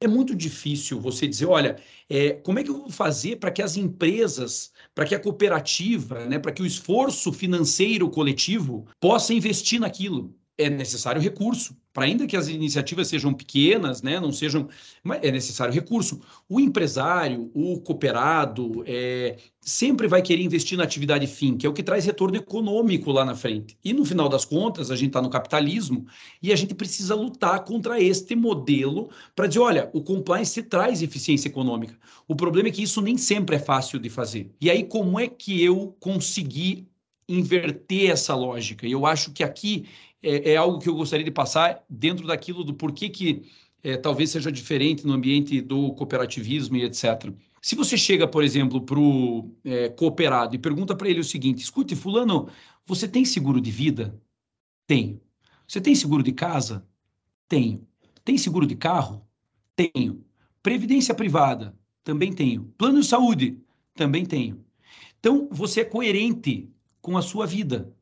É muito difícil você dizer, olha, é, como é que eu vou fazer para que as empresas, para que a cooperativa, né, para que o esforço financeiro coletivo possa investir naquilo? É necessário recurso para ainda que as iniciativas sejam pequenas, né, não sejam, é necessário recurso. O empresário, o cooperado, é, sempre vai querer investir na atividade fim, que é o que traz retorno econômico lá na frente. E no final das contas, a gente está no capitalismo e a gente precisa lutar contra este modelo para dizer, olha, o compliance traz eficiência econômica. O problema é que isso nem sempre é fácil de fazer. E aí, como é que eu consegui inverter essa lógica? E eu acho que aqui é, é, algo que eu gostaria de passar dentro daquilo do porquê que é, talvez seja diferente no ambiente do cooperativismo e etc. Se você chega, por exemplo, para o é, cooperado e pergunta para ele o seguinte: escute, Fulano, você tem seguro de vida? Tenho. Você tem seguro de casa? Tenho. Tem seguro de carro? Tenho. Previdência privada? Também tenho. Plano de saúde? Também tenho. Então, você é coerente com a sua vida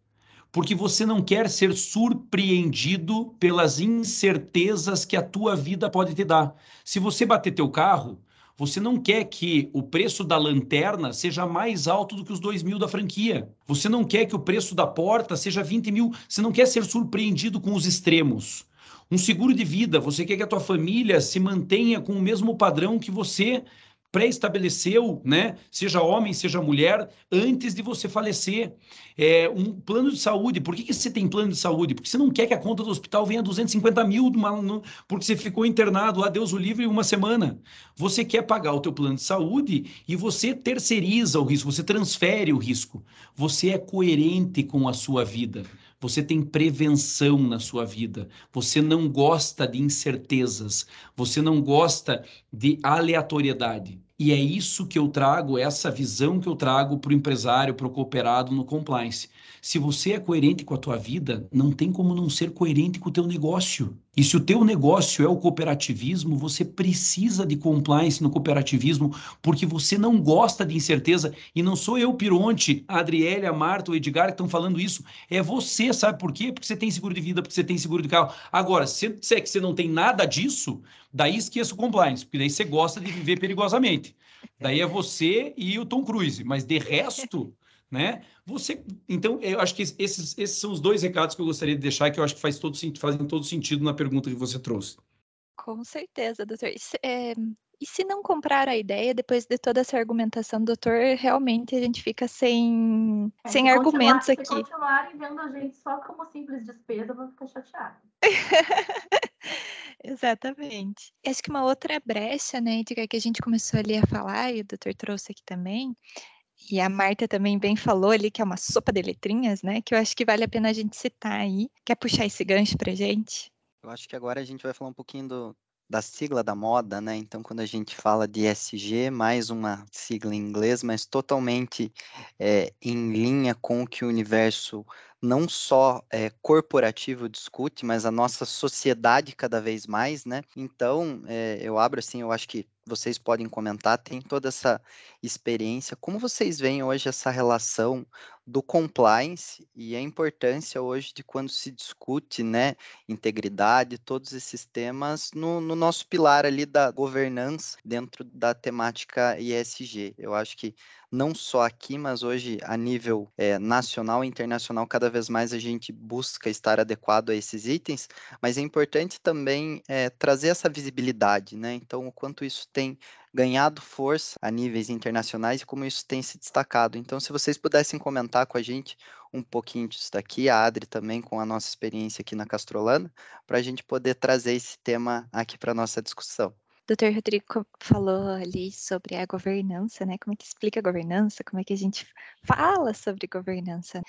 porque você não quer ser surpreendido pelas incertezas que a tua vida pode te dar. Se você bater teu carro, você não quer que o preço da lanterna seja mais alto do que os 2 mil da franquia. Você não quer que o preço da porta seja 20 mil. Você não quer ser surpreendido com os extremos. Um seguro de vida, você quer que a tua família se mantenha com o mesmo padrão que você pré-estabeleceu, né, seja homem, seja mulher, antes de você falecer. É, um plano de saúde, por que, que você tem plano de saúde? Porque você não quer que a conta do hospital venha 250 mil porque você ficou internado lá, Deus o livre, uma semana. Você quer pagar o teu plano de saúde e você terceiriza o risco, você transfere o risco. Você é coerente com a sua vida. Você tem prevenção na sua vida. Você não gosta de incertezas. Você não gosta de aleatoriedade. E é isso que eu trago, essa visão que eu trago para o empresário, para o cooperado no compliance. Se você é coerente com a tua vida, não tem como não ser coerente com o teu negócio. E se o teu negócio é o cooperativismo, você precisa de compliance no cooperativismo, porque você não gosta de incerteza. E não sou eu, Pironte, a Adriele, a Marta, o Edgar que estão falando isso. É você, sabe por quê? Porque você tem seguro de vida, porque você tem seguro de carro. Agora, se você é que você não tem nada disso, daí esqueça o compliance, porque daí você gosta de viver perigosamente. Daí é você e o Tom Cruise, mas de resto, né? Você, então, eu acho que esses, esses são os dois recados que eu gostaria de deixar que eu acho que faz todo, fazem todo sentido na pergunta que você trouxe. Com certeza, doutor. É, e se não comprar a ideia, depois de toda essa argumentação, doutor, realmente a gente fica sem, é, sem argumentos aqui. Se continuarem vendo a gente só como simples despesa, eu vou ficar chateada. Exatamente. Acho que uma outra brecha, né, Edgar, que a gente começou ali a falar, e o doutor trouxe aqui também, e a Marta também bem falou ali que é uma sopa de letrinhas, né? Que eu acho que vale a pena a gente citar aí. Quer puxar esse gancho pra gente? Eu acho que agora a gente vai falar um pouquinho do, da sigla da moda, né? Então, quando a gente fala de SG, mais uma sigla em inglês, mas totalmente é, em linha com o que o universo não só é, corporativo discute, mas a nossa sociedade cada vez mais, né? Então, é, eu abro assim, eu acho que vocês podem comentar, tem toda essa experiência. Como vocês veem hoje essa relação do compliance e a importância hoje de quando se discute, né, integridade, todos esses temas no, no nosso pilar ali da governança dentro da temática ESG. Eu acho que não só aqui, mas hoje a nível é, nacional e internacional, cada vez mais a gente busca estar adequado a esses itens, mas é importante também é, trazer essa visibilidade, né? Então, o quanto isso tem ganhado força a níveis internacionais e como isso tem se destacado. Então, se vocês pudessem comentar com a gente um pouquinho disso daqui, a Adri também com a nossa experiência aqui na Castrolana, para a gente poder trazer esse tema aqui para a nossa discussão. Dr. Rodrigo falou ali sobre a governança, né? Como é que explica a governança, como é que a gente fala sobre governança.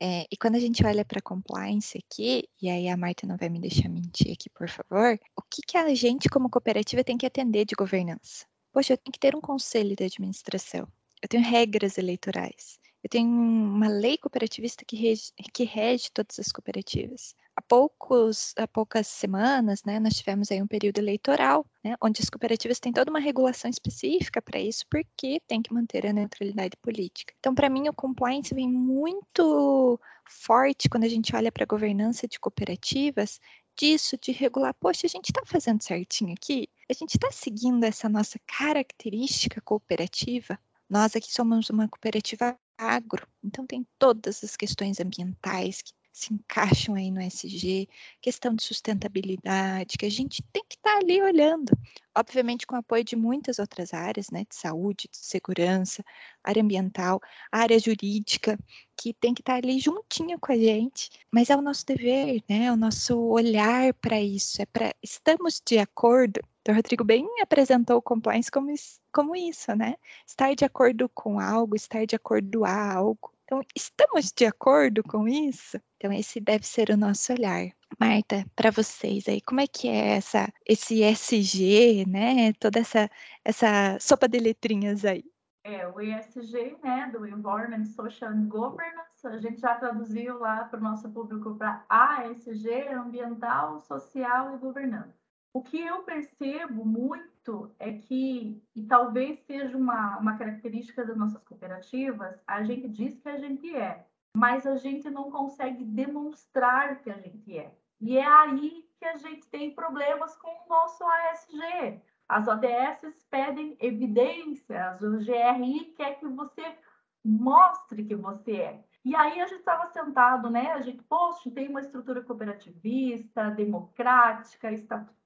É, e quando a gente olha para compliance aqui, e aí a Marta não vai me deixar mentir aqui, por favor, o que, que a gente, como cooperativa, tem que atender de governança? Poxa, eu tenho que ter um conselho de administração, eu tenho regras eleitorais, eu tenho uma lei cooperativista que rege, que rege todas as cooperativas. Há, poucos, há poucas semanas, né, nós tivemos aí um período eleitoral, né, onde as cooperativas têm toda uma regulação específica para isso, porque tem que manter a neutralidade política. Então, para mim, o compliance vem muito forte quando a gente olha para a governança de cooperativas, disso, de regular, poxa, a gente está fazendo certinho aqui? A gente está seguindo essa nossa característica cooperativa? Nós aqui somos uma cooperativa agro, então tem todas as questões ambientais que se encaixam aí no SG, questão de sustentabilidade, que a gente tem que estar tá ali olhando. Obviamente, com apoio de muitas outras áreas, né, de saúde, de segurança, área ambiental, área jurídica, que tem que estar tá ali juntinho com a gente, mas é o nosso dever, né, é o nosso olhar para isso, é para estamos de acordo. Então, o Rodrigo bem apresentou o compliance como, como isso, né? Estar de acordo com algo, estar de acordo a algo. Então, estamos de acordo com isso? Então, esse deve ser o nosso olhar. Marta, para vocês aí, como é que é essa, esse SG, né? Toda essa, essa sopa de letrinhas aí. É, o ESG, né, do Environment, Social and Governance, a gente já traduziu lá para o nosso público para ASG, Ambiental, Social e Governança. O que eu percebo muito é que, e talvez seja uma, uma característica das nossas cooperativas, a gente diz que a gente é, mas a gente não consegue demonstrar que a gente é. E é aí que a gente tem problemas com o nosso ASG. As ODS pedem evidências, o GRI quer que você mostre que você é. E aí a gente estava sentado, né? A gente, poxa, tem uma estrutura cooperativista, democrática, estatutária,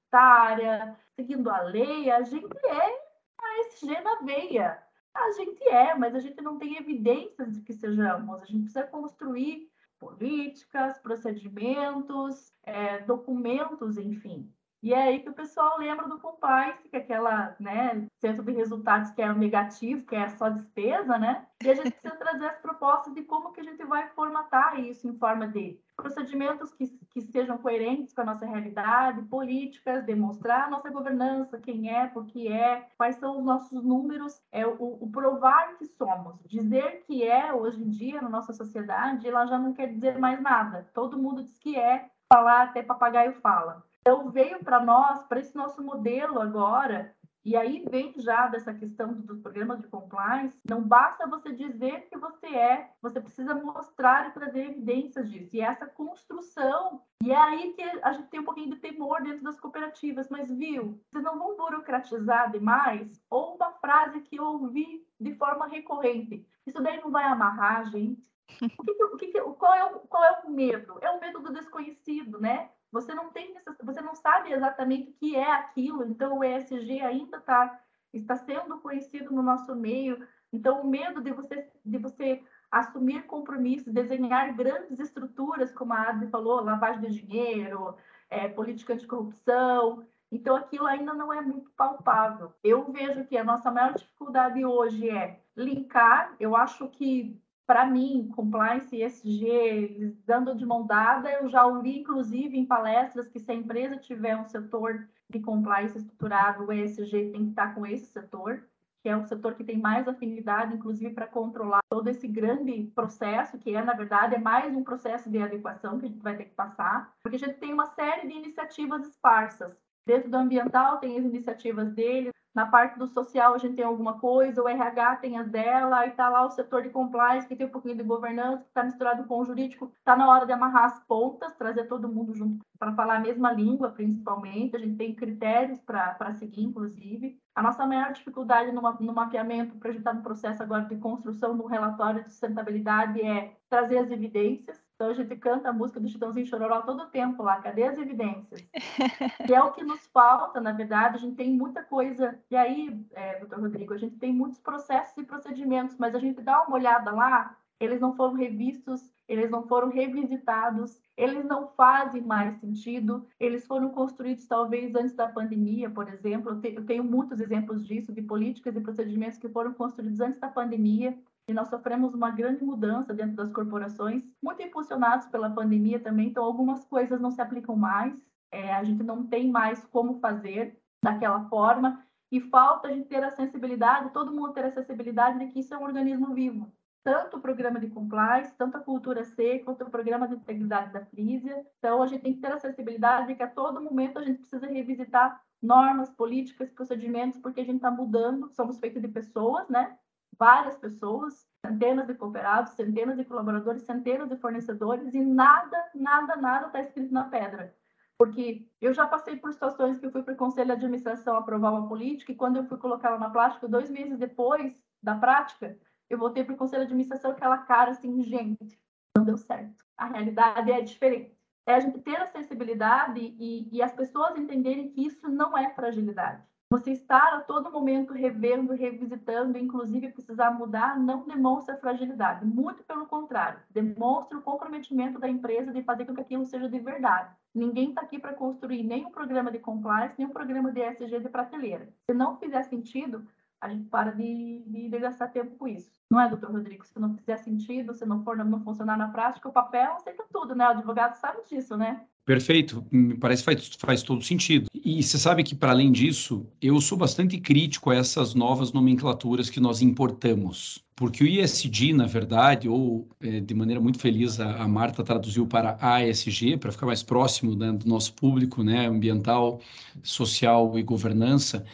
seguindo a lei, a gente é a SG na veia. A gente é, mas a gente não tem evidências de que sejamos. A gente precisa construir políticas, procedimentos, é, documentos, enfim. E é aí que o pessoal lembra do compliance, que é aquela, né, centro de resultados que é o negativo, que é só despesa, né? E a gente precisa trazer as propostas de como que a gente vai formatar isso em forma de procedimentos que, que sejam coerentes com a nossa realidade, políticas, demonstrar a nossa governança, quem é, por que é, quais são os nossos números, é o, o provar que somos. Dizer que é, hoje em dia, na nossa sociedade, ela já não quer dizer mais nada. Todo mundo diz que é, falar até papagaio fala. Então, veio para nós, para esse nosso modelo agora, E aí vem já dessa questão dos programas de compliance, não basta você dizer que você é, você precisa mostrar e trazer evidências disso. E essa construção, e é aí que a gente tem um pouquinho de temor dentro das cooperativas, mas viu, vocês não vão burocratizar demais? Ou uma frase que eu ouvi de forma recorrente, isso daí não vai amarrar gente? O que, o que, qual, é o, qual é o medo? É o medo do desconhecido, né? Você não tem você não sabe exatamente o que é aquilo, então o ESG ainda tá, está sendo conhecido no nosso meio. Então, o medo de você, de você assumir compromissos, desenhar grandes estruturas, como a Adri falou, lavagem de dinheiro, é, política anticorrupção. Então, aquilo ainda não é muito palpável. Eu vejo que a nossa maior dificuldade hoje é linkar. Eu acho que para mim, compliance e ESG, dando de mão dada, eu já ouvi, inclusive, em palestras, que se a empresa tiver um setor de compliance estruturado, o ESG tem que estar com esse setor, que é o setor que tem mais afinidade, inclusive, para controlar todo esse grande processo, que é, na verdade, é mais um processo de adequação que a gente vai ter que passar, porque a gente tem uma série de iniciativas esparsas. Dentro do ambiental, tem as iniciativas dele, na parte do social, a gente tem alguma coisa, o RH tem as dela, e está lá o setor de compliance, que tem um pouquinho de governança, que está misturado com o jurídico. Está na hora de amarrar as pontas, trazer todo mundo junto para falar a mesma língua, principalmente. A gente tem critérios para seguir, inclusive. A nossa maior dificuldade no, no mapeamento, estar tá no processo agora de construção do relatório de sustentabilidade, é trazer as evidências. Então a gente canta a música do Chitãozinho Chororó todo o tempo lá, cadê as evidências? que é o que nos falta, na verdade, a gente tem muita coisa. E aí, é, doutor Rodrigo, a gente tem muitos processos e procedimentos, mas a gente dá uma olhada lá, eles não foram revistos, eles não foram revisitados, eles não fazem mais sentido, eles foram construídos talvez antes da pandemia, por exemplo. Eu tenho muitos exemplos disso, de políticas e procedimentos que foram construídos antes da pandemia, e nós sofremos uma grande mudança dentro das corporações, muito impulsionados pela pandemia também, então algumas coisas não se aplicam mais, é, a gente não tem mais como fazer daquela forma, e falta a gente ter a sensibilidade, todo mundo ter a sensibilidade de que isso é um organismo vivo. Tanto o programa de compliance, tanto a cultura C, quanto o programa de integridade da Frisia. Então, a gente tem que ter a sensibilidade de que a todo momento a gente precisa revisitar normas, políticas, procedimentos, porque a gente está mudando, somos feitos de pessoas, né? Várias pessoas, centenas de cooperados, centenas de colaboradores, centenas de fornecedores e nada, nada, nada está escrito na pedra. Porque eu já passei por situações que eu fui para o conselho de administração aprovar uma política e quando eu fui colocá-la na prática, dois meses depois da prática, eu voltei para o conselho de administração aquela cara assim, gente, não deu certo. A realidade é diferente. É a gente ter a sensibilidade e, e as pessoas entenderem que isso não é fragilidade. Você estar a todo momento revendo, revisitando, inclusive precisar mudar, não demonstra fragilidade. Muito pelo contrário, demonstra o comprometimento da empresa de fazer com que aquilo seja de verdade. Ninguém está aqui para construir nem um programa de compliance, nem um programa de ESG de prateleira. Se não fizer sentido, a gente para de, de, de, gastar tempo com isso. Não é, doutor Rodrigo? Se não fizer sentido, se não for não funcionar na prática, o papel aceita tudo, né? O advogado sabe disso, né? Perfeito, me parece que faz, faz todo sentido. E você sabe que, para além disso, eu sou bastante crítico a essas novas nomenclaturas que nós importamos. Porque o ISD, na verdade, ou é, de maneira muito feliz, a, a, Marta traduziu para ASG, para ficar mais próximo né, do nosso público, né, ambiental, social e governança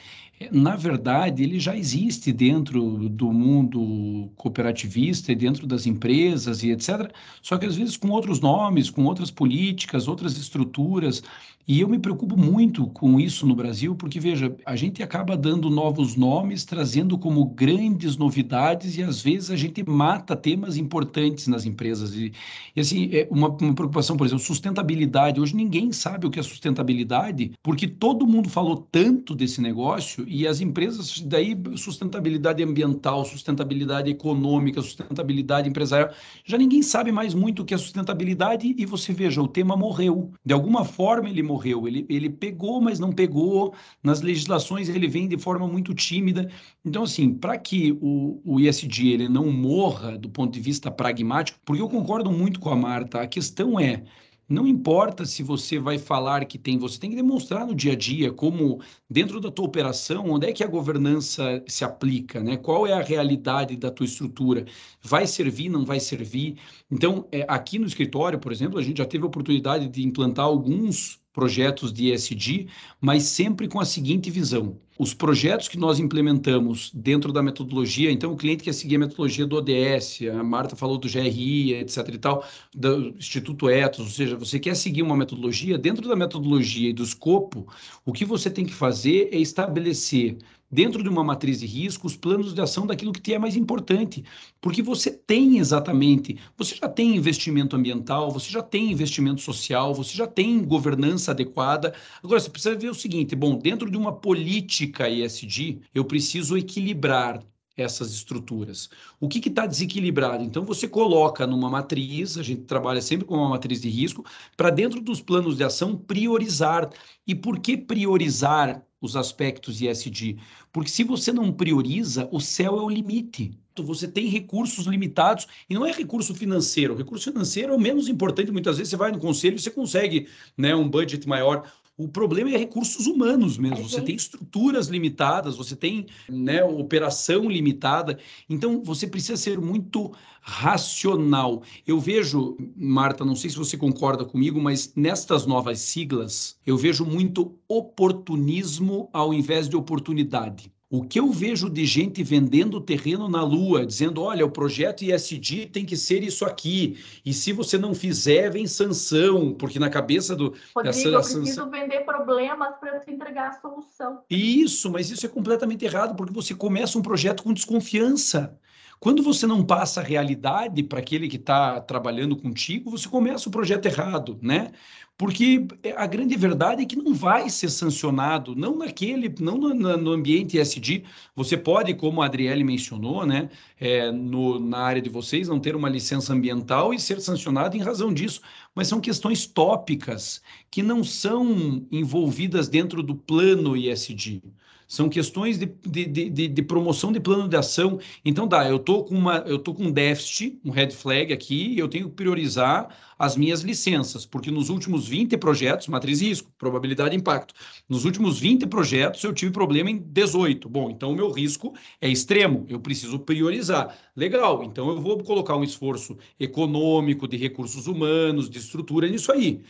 na verdade, ele já existe dentro do mundo cooperativista e dentro das empresas e etc. Só que às vezes com outros nomes, com outras políticas, outras estruturas. E eu me preocupo muito com isso no Brasil, porque, veja, a gente acaba dando novos nomes, trazendo como grandes novidades, e às vezes a gente mata temas importantes nas empresas. E, e assim, é uma, uma preocupação, por exemplo, sustentabilidade. Hoje ninguém sabe o que é sustentabilidade, porque todo mundo falou tanto desse negócio, e as empresas, daí, sustentabilidade ambiental, sustentabilidade econômica, sustentabilidade empresarial, já ninguém sabe mais muito o que é sustentabilidade, e você veja, o tema morreu. De alguma forma ele morreu morreu. Ele, ele pegou, mas não pegou. Nas legislações ele vem de forma muito tímida. Então, assim, para que o, o ISD ele não morra do ponto de vista pragmático, porque eu concordo muito com a Marta, a questão é não importa se você vai falar que tem, você tem que demonstrar no dia a dia como dentro da tua operação, onde é que a governança se aplica, né? Qual é a realidade da tua estrutura? Vai servir, não vai servir? Então, é, aqui no escritório, por exemplo, a gente já teve a oportunidade de implantar alguns projetos de ESG, mas sempre com a seguinte visão: os projetos que nós implementamos dentro da metodologia, então o cliente quer seguir a metodologia do ODS, a Marta falou do GRI, etc e tal, do Instituto Etos, ou seja, você quer seguir uma metodologia, dentro da metodologia e do escopo, o que você tem que fazer é estabelecer dentro de uma matriz de risco, os planos de ação daquilo que te é mais importante. Porque você tem exatamente, você já tem investimento ambiental, você já tem investimento social, você já tem governança adequada. Agora, você precisa ver o seguinte: bom, dentro de uma política ESG, eu preciso equilibrar essas estruturas. O que está desequilibrado? Então, você coloca numa matriz, a gente trabalha sempre com uma matriz de risco, para dentro dos planos de ação priorizar. E por que priorizar os aspectos ESG? Porque se você não prioriza, o céu é o limite. Você tem recursos limitados, e não é recurso financeiro. O recurso financeiro é o menos importante. Muitas vezes você vai no conselho e você consegue né, um budget maior. O problema é recursos humanos mesmo. Você tem estruturas limitadas, você tem né, operação limitada. Então, você precisa ser muito racional. Eu vejo, Marta, não sei se você concorda comigo, mas nestas novas siglas, eu vejo muito oportunismo ao invés de oportunidade. O que eu vejo de gente vendendo terreno na Lua, dizendo: olha, o projeto ISD tem que ser isso aqui, e se você não fizer, vem sanção, porque na cabeça do. Rodrigo, essa, eu preciso sanção... vender problemas para te entregar a solução. Isso, mas isso é completamente errado, porque você começa um projeto com desconfiança. Quando você não passa a realidade para aquele que está trabalhando contigo, você começa o projeto errado, né? Porque a grande verdade é que não vai ser sancionado, não naquele, não no, no ambiente ESG. Você pode, como a Adriele mencionou, né, é, no, na área de vocês, não ter uma licença ambiental e ser sancionado em razão disso. Mas são questões tópicas que não são envolvidas dentro do plano ESG. São questões de, de, de, de, promoção de plano de ação. Então, dá, eu estou com uma, eu com um déficit, um red flag aqui, e eu tenho que priorizar as minhas licenças, porque nos últimos 20 projetos, matriz risco, probabilidade e impacto, nos últimos 20 projetos eu tive problema em 18. Bom, então o meu risco é extremo, eu preciso priorizar. Legal, então eu vou colocar um esforço econômico, de recursos humanos, de estrutura nisso aí.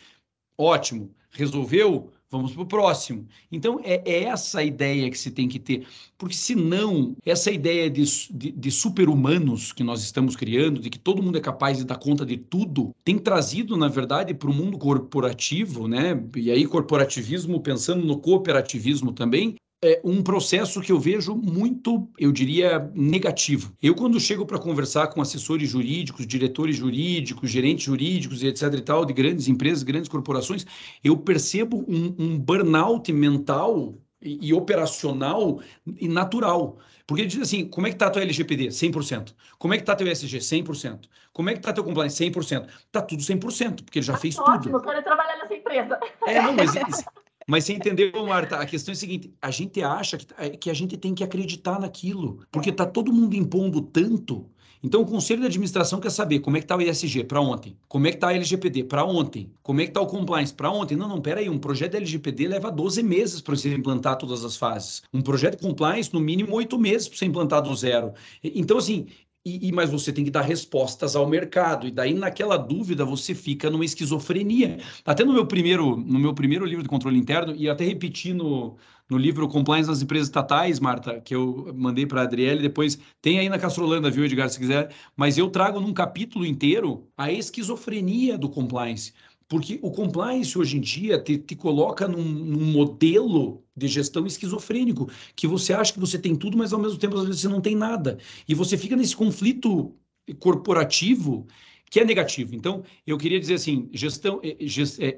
Ótimo. Resolveu? Vamos para o próximo. Então, é, é, essa a ideia que se tem que ter. Porque, senão, essa ideia de, de, de super-humanos que nós estamos criando, de que todo mundo é capaz de dar conta de tudo, tem trazido, na verdade, para o mundo corporativo, né? E aí, corporativismo, pensando no cooperativismo também, é um processo que eu vejo muito, eu diria, negativo. Eu, quando chego para conversar com assessores jurídicos, diretores jurídicos, gerentes jurídicos e etc. e tal, de grandes empresas, grandes corporações, eu percebo um, um burnout mental e, e, operacional e natural. Porque ele diz assim, como é que está teu LGPD? 100%. Como é que está teu ESG? 100%. Como é que está teu compliance? 100%. Está tudo 100%, porque ele já tá fez ótimo, tudo. Ótimo, quero trabalhar nessa empresa. É, não, mas mas você entendeu, Marta? A questão é a seguinte: a gente acha que, é, que a gente tem que acreditar naquilo, porque está todo mundo impondo tanto. Então, o conselho de administração quer saber como é que está o ESG para ontem, como é que está a LGPD para ontem, como é que está o compliance para ontem. Não, não, peraí, um projeto LGPD leva 12 meses para você implantar todas as fases. Um projeto de compliance, no mínimo, 8 meses para você implantar do zero. Então, assim, e, e, mas você tem que dar respostas ao mercado. E daí, naquela dúvida, você fica numa esquizofrenia. Até no meu primeiro, no meu primeiro livro de controle interno, e até repeti no, no livro Compliance das Empresas Estatais, Marta, que eu mandei para a Adriele, depois tem aí na Castrolanda, viu, Edgar, se quiser. Mas eu trago num capítulo inteiro a esquizofrenia do compliance. Porque o compliance hoje em dia te, te coloca num, num, modelo de gestão esquizofrênico, que você acha que você tem tudo, mas ao mesmo tempo às vezes você não tem nada. E você fica nesse conflito corporativo que é negativo. Então, eu queria dizer assim, gestão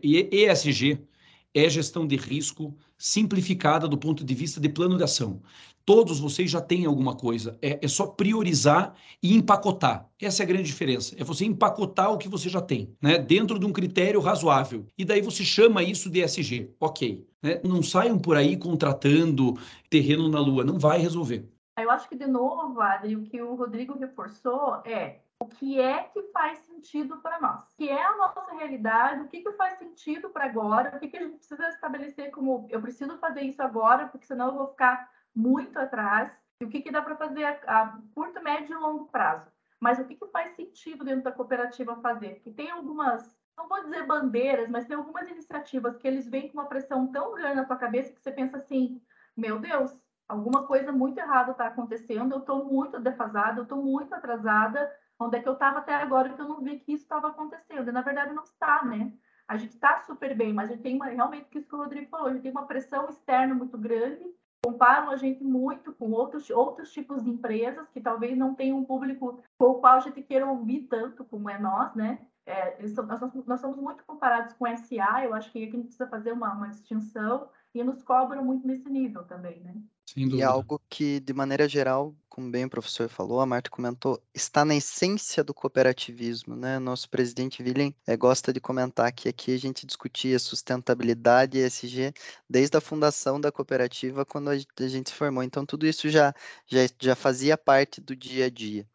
ESG é gestão de risco simplificada do ponto de vista de plano de ação. Todos vocês já têm alguma coisa. É, é, só priorizar e empacotar. Essa é a grande diferença. É você empacotar o que você já tem, né? Dentro de um critério razoável. E daí você chama isso de SG. Ok. Né? Não saiam por aí contratando terreno na lua. Não vai resolver. Eu acho que, de novo, Adri, o que o Rodrigo reforçou é o que é que faz sentido para nós, o que é a nossa realidade, o que, que faz sentido para agora, o que, que a gente precisa estabelecer como eu preciso fazer isso agora, porque senão eu vou ficar muito atrás, e o que, que dá para fazer a, a, curto, médio e longo prazo. Mas o que, que faz sentido dentro da cooperativa fazer? Que tem algumas, não vou dizer bandeiras, mas tem algumas iniciativas que eles vêm com uma pressão tão grande na tua cabeça que você pensa assim, meu Deus, alguma coisa muito errada está acontecendo, eu estou muito defasada, eu estou muito atrasada, onde é que eu estava até agora que eu não vi que isso estava acontecendo? E, na verdade, não está, né? A gente está super bem, mas a gente tem uma, realmente, que isso que o Rodrigo falou, a gente tem uma pressão externa muito grande, comparam a gente muito com outros, outros tipos de empresas que talvez não tenham um público com o qual a gente queira ouvir tanto como é nós, né? É, nós, somos muito comparados com SA, eu acho que aqui a gente precisa fazer uma, uma distinção, e nos cobram muito nesse nível também, né? E algo que, de maneira geral, como bem o professor falou, a Marta comentou, está na essência do cooperativismo, né? Nosso presidente William é, gosta de comentar que aqui a gente discutia sustentabilidade e ESG desde a fundação da cooperativa, quando a gente se formou. Então, tudo isso já, já, já fazia parte do dia a dia.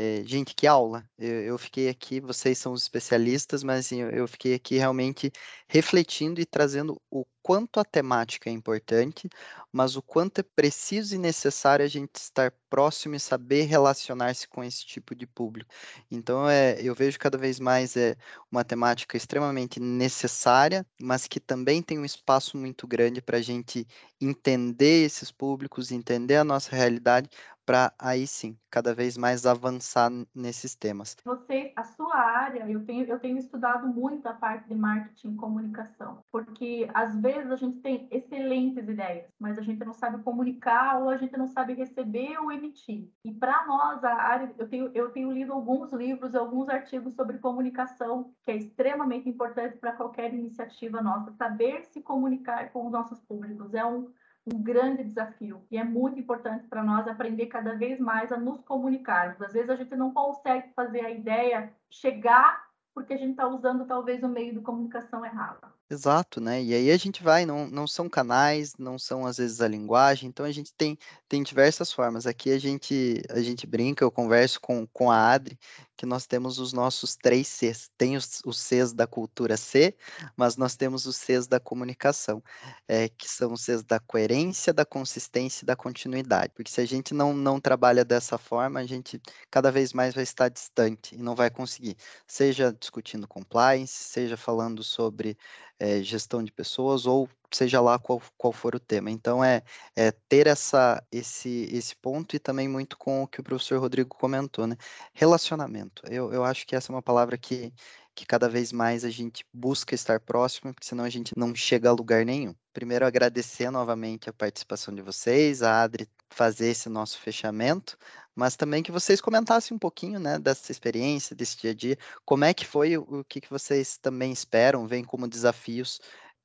É, gente, que aula! Eu, eu, fiquei aqui, vocês são os especialistas, mas assim, eu, eu fiquei aqui realmente refletindo e trazendo o quanto a temática é importante, mas o quanto é preciso e necessário a gente estar próximo e saber relacionar-se com esse tipo de público. Então, é, eu vejo cada vez mais é, uma temática extremamente necessária, mas que também tem um espaço muito grande para a gente entender esses públicos, entender a nossa realidade, para aí sim, cada vez mais avançar nesses temas. Você, a sua área, eu tenho, eu tenho estudado muito a parte de marketing e comunicação, porque às vezes a gente tem excelentes ideias, mas a gente não sabe comunicar ou a gente não sabe receber ou emitir. E para nós, a área, eu tenho, eu tenho lido alguns livros, alguns artigos sobre comunicação, que é extremamente importante para qualquer iniciativa nossa. Saber se comunicar com os nossos públicos é um um grande desafio e é muito importante para nós aprender cada vez mais a nos comunicarmos. Às vezes a gente não consegue fazer a ideia chegar porque a gente está usando talvez o meio de comunicação errado. Exato, né? E aí a gente vai, não, não são canais, não são às vezes a linguagem, então a gente tem, tem diversas formas. Aqui a gente, a gente brinca, eu converso com, com a Adri, que nós temos os nossos três Cs. Tem os, os Cs da cultura C, mas nós temos os Cs da comunicação, é, que são os Cs da coerência, da consistência e da continuidade. Porque se a gente não, não trabalha dessa forma, a gente cada vez mais vai estar distante e não vai conseguir. Seja discutindo compliance, seja falando sobre é, gestão de pessoas ou seja lá qual, qual for o tema. Então é, é ter essa, esse, esse ponto e também muito com o que o professor Rodrigo comentou, né? Relacionamento. Eu, eu acho que essa é uma palavra que, que cada vez mais a gente busca estar próximo, porque senão a gente não chega a lugar nenhum. Primeiro, agradecer novamente a participação de vocês, a Adri fazer esse nosso fechamento, mas também que vocês comentassem um pouquinho, né, dessa experiência, desse dia a dia, como é que foi, o que, que vocês também esperam, veem como desafios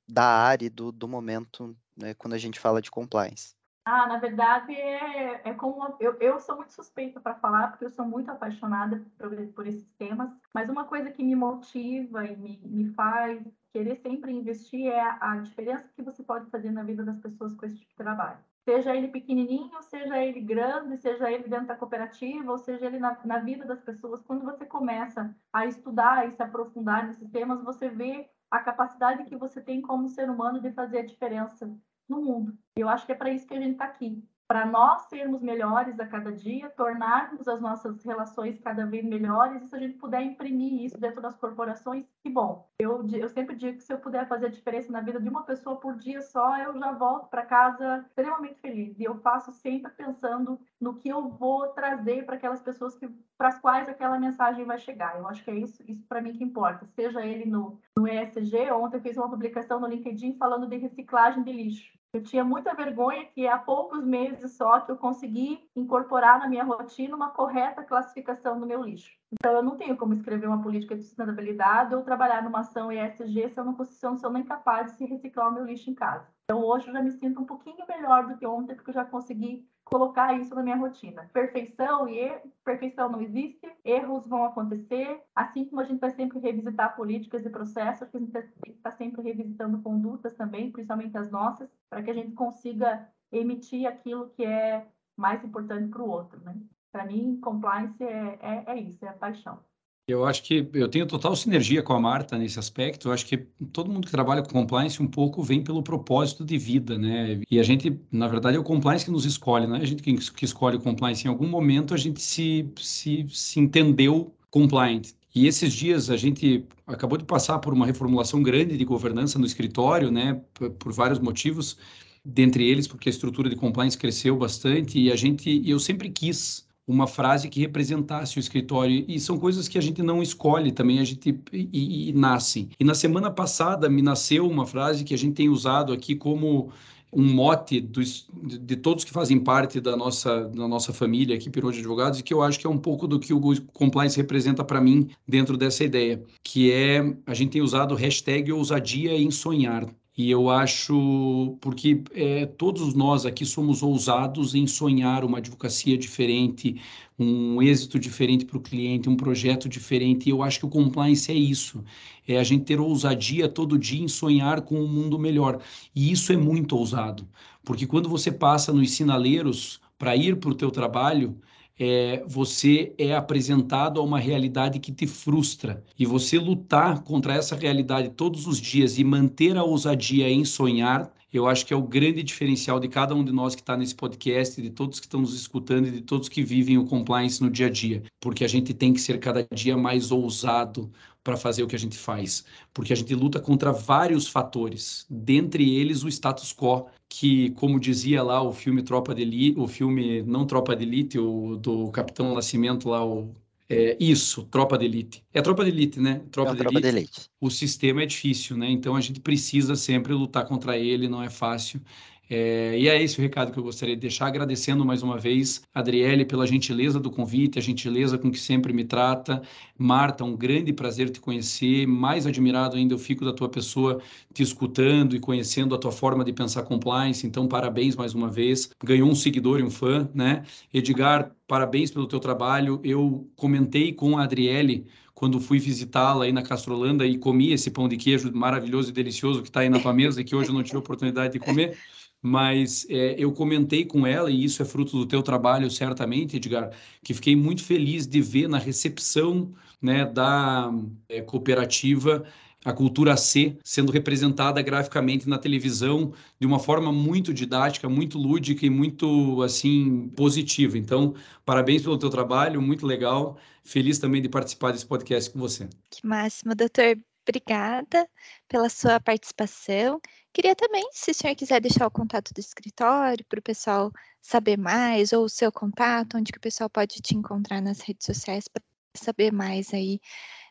da área do, do momento, né, quando a gente fala de compliance. Ah, na verdade, é, é como eu, eu sou muito suspeita para falar, porque eu sou muito apaixonada por, por esses temas, mas uma coisa que me motiva e me, me faz querer sempre investir é a diferença que você pode fazer na vida das pessoas com esse tipo de trabalho seja ele pequenininho, seja ele grande, seja ele dentro da cooperativa, ou seja ele na, na, vida das pessoas. Quando você começa a estudar e se aprofundar nesses temas, você vê a capacidade que você tem como ser humano de fazer a diferença no mundo. Eu acho que é para isso que a gente está aqui para nós sermos melhores a cada dia, tornarmos as nossas relações cada vez melhores, e se a gente puder imprimir isso dentro das corporações, que bom. Eu, eu sempre digo que se eu puder fazer a diferença na vida de uma pessoa por dia só, eu já volto para casa extremamente feliz. E eu faço sempre pensando no que eu vou trazer para aquelas pessoas para as quais aquela mensagem vai chegar. Eu acho que é isso, isso para mim que importa. Seja ele no, no ESG, ontem eu fiz uma publicação no LinkedIn falando de reciclagem de lixo. Eu tinha muita vergonha que há poucos meses só que eu consegui incorporar na minha rotina uma correta classificação do meu lixo. Então, eu não tenho como escrever uma política de sustentabilidade ou trabalhar numa ação ESG se eu não, se eu não capaz de se reciclar o meu lixo em casa. Então, hoje eu já me sinto um pouquinho melhor do que ontem, porque eu já consegui colocar isso na minha rotina. Perfeição e erro, perfeição não existe, erros vão acontecer, assim como a gente vai sempre revisitar políticas e processos, a gente está sempre revisitando condutas também, principalmente as nossas, para que a gente consiga emitir aquilo que é mais importante para o outro, né? Para mim, compliance é, é, é isso, é a paixão. Eu acho que eu tenho total sinergia com a Marta nesse aspecto. Eu acho que todo mundo que trabalha com compliance um pouco vem pelo propósito de vida, né? E a gente, na verdade, é o compliance que nos escolhe, não é a gente que escolhe o compliance. Em algum momento a gente se, se, se entendeu compliant. E esses dias a gente acabou de passar por uma reformulação grande de governança no escritório, né? Por, por vários motivos. dentre eles, porque a estrutura de compliance cresceu bastante e a gente, eu sempre quis uma frase que representasse o escritório e são coisas que a gente não escolhe também a gente e, e, e nasce e na semana passada me nasceu uma frase que a gente tem usado aqui como um mote dos, de, todos que fazem parte da nossa, da nossa família aqui, Pirou de Advogados, e que eu acho que é um pouco do que o compliance representa para mim dentro dessa ideia, que é a gente tem usado hashtag ousadia em sonhar. E eu acho, porque é, todos nós aqui somos ousados em sonhar uma advocacia diferente, um êxito diferente para o cliente, um projeto diferente. E eu acho que o compliance é isso. É a gente ter ousadia todo dia em sonhar com um mundo melhor. E isso é muito ousado, porque quando você passa nos sinaleiros para ir para o teu trabalho, é, você é apresentado a uma realidade que te frustra. E você lutar contra essa realidade todos os dias e manter a ousadia em sonhar, eu acho que é o grande diferencial de cada um de nós que está nesse podcast, de todos que estão nos escutando e de todos que vivem o compliance no dia a dia. Porque a gente tem que ser cada dia mais ousado para fazer o que a gente faz. Porque a gente luta contra vários fatores, dentre eles o status quo, que, como dizia lá o filme Tropa de Elite, o filme não Tropa de Elite, o do Capitão Nascimento lá, o é, isso, tropa de elite. É tropa de elite, né? Tropa, é de, tropa elite. de, elite. O sistema é difícil, né? Então a gente precisa sempre lutar contra ele, não é fácil. É, e é esse o recado que eu gostaria de deixar, agradecendo mais uma vez a Adriele pela gentileza do convite, a gentileza com que sempre me trata. Marta, um grande prazer te conhecer. Mais admirado ainda eu fico da tua pessoa te escutando e conhecendo a tua forma de pensar compliance. Então, parabéns mais uma vez. Ganhou um seguidor e um fã, né? Edgar, parabéns pelo teu trabalho. Eu comentei com a Adriele quando fui visitá-la aí na Castrolanda e comi esse pão de queijo maravilhoso e delicioso que está aí na tua mesa e que hoje eu não tive a oportunidade de comer mas é, eu comentei com ela, e isso é fruto do teu trabalho, certamente, Edgar, que fiquei muito feliz de ver na recepção né, da é, cooperativa a cultura C sendo representada graficamente na televisão de uma forma muito didática, muito lúdica e muito assim positiva. Então, parabéns pelo teu trabalho, muito legal. Feliz também de participar desse podcast com você. Que máximo, doutor. Obrigada pela sua participação. Queria também, se o senhor quiser deixar o contato do escritório para o pessoal saber mais, ou o seu contato, onde que o pessoal pode te encontrar nas redes sociais para saber mais aí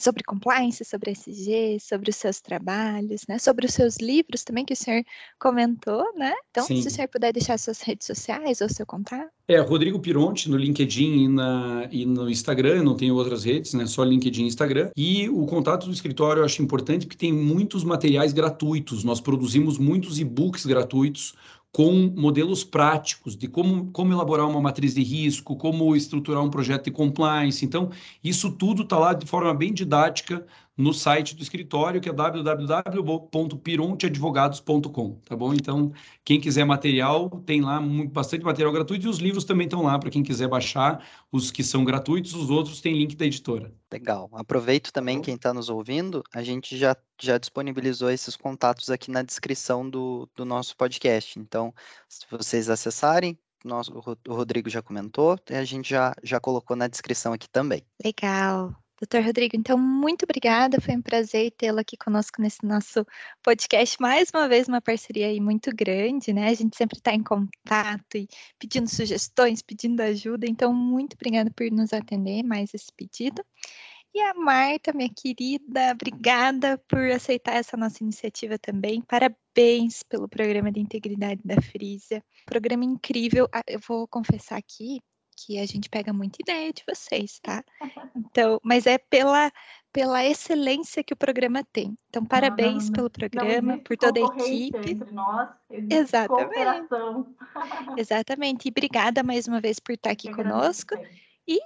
sobre compliance, sobre SG, sobre os seus trabalhos, né? Sobre os seus livros também que o senhor comentou, né? Então, Sim. se o senhor puder deixar suas redes sociais ou seu contato. É, Rodrigo Pironte no LinkedIn e, na, e no Instagram, eu não tenho outras redes, né? Só LinkedIn e Instagram. E o contato do escritório eu acho importante porque tem muitos materiais gratuitos. Nós produzimos muitos e-books gratuitos com modelos práticos de como, como elaborar uma matriz de risco, como estruturar um projeto de compliance. Então, isso tudo está lá de forma bem didática no site do escritório, que é www.pironteadvogados.com, tá bom? Então, quem quiser material, tem lá bastante material gratuito e os livros também estão lá para quem quiser baixar, os que são gratuitos, os outros tem link da editora. Legal. Aproveito também quem está nos ouvindo, a gente já, já disponibilizou esses contatos aqui na descrição do, do nosso podcast. Então, se vocês acessarem, nosso, o Rodrigo já comentou, a gente já, já colocou na descrição aqui também. Legal. Doutor Rodrigo, então, muito obrigada. Foi um prazer tê-lo aqui conosco nesse nosso podcast. Mais uma vez, uma parceria aí muito grande, né? A gente sempre está em contato e pedindo sugestões, pedindo ajuda. Então, muito obrigada por nos atender mais esse pedido. E a Marta, minha querida, obrigada por aceitar essa nossa iniciativa também. Parabéns pelo programa de integridade da Frisia. Programa incrível. Ah, eu vou confessar aqui, que a gente pega muita ideia de vocês, tá? Então, mas é pela pela excelência que o programa tem. Então, parabéns não, pelo programa, por toda a equipe. Entre nós, Exatamente. Exatamente. E obrigada mais uma vez por estar aqui Eu conosco. Agradeço. E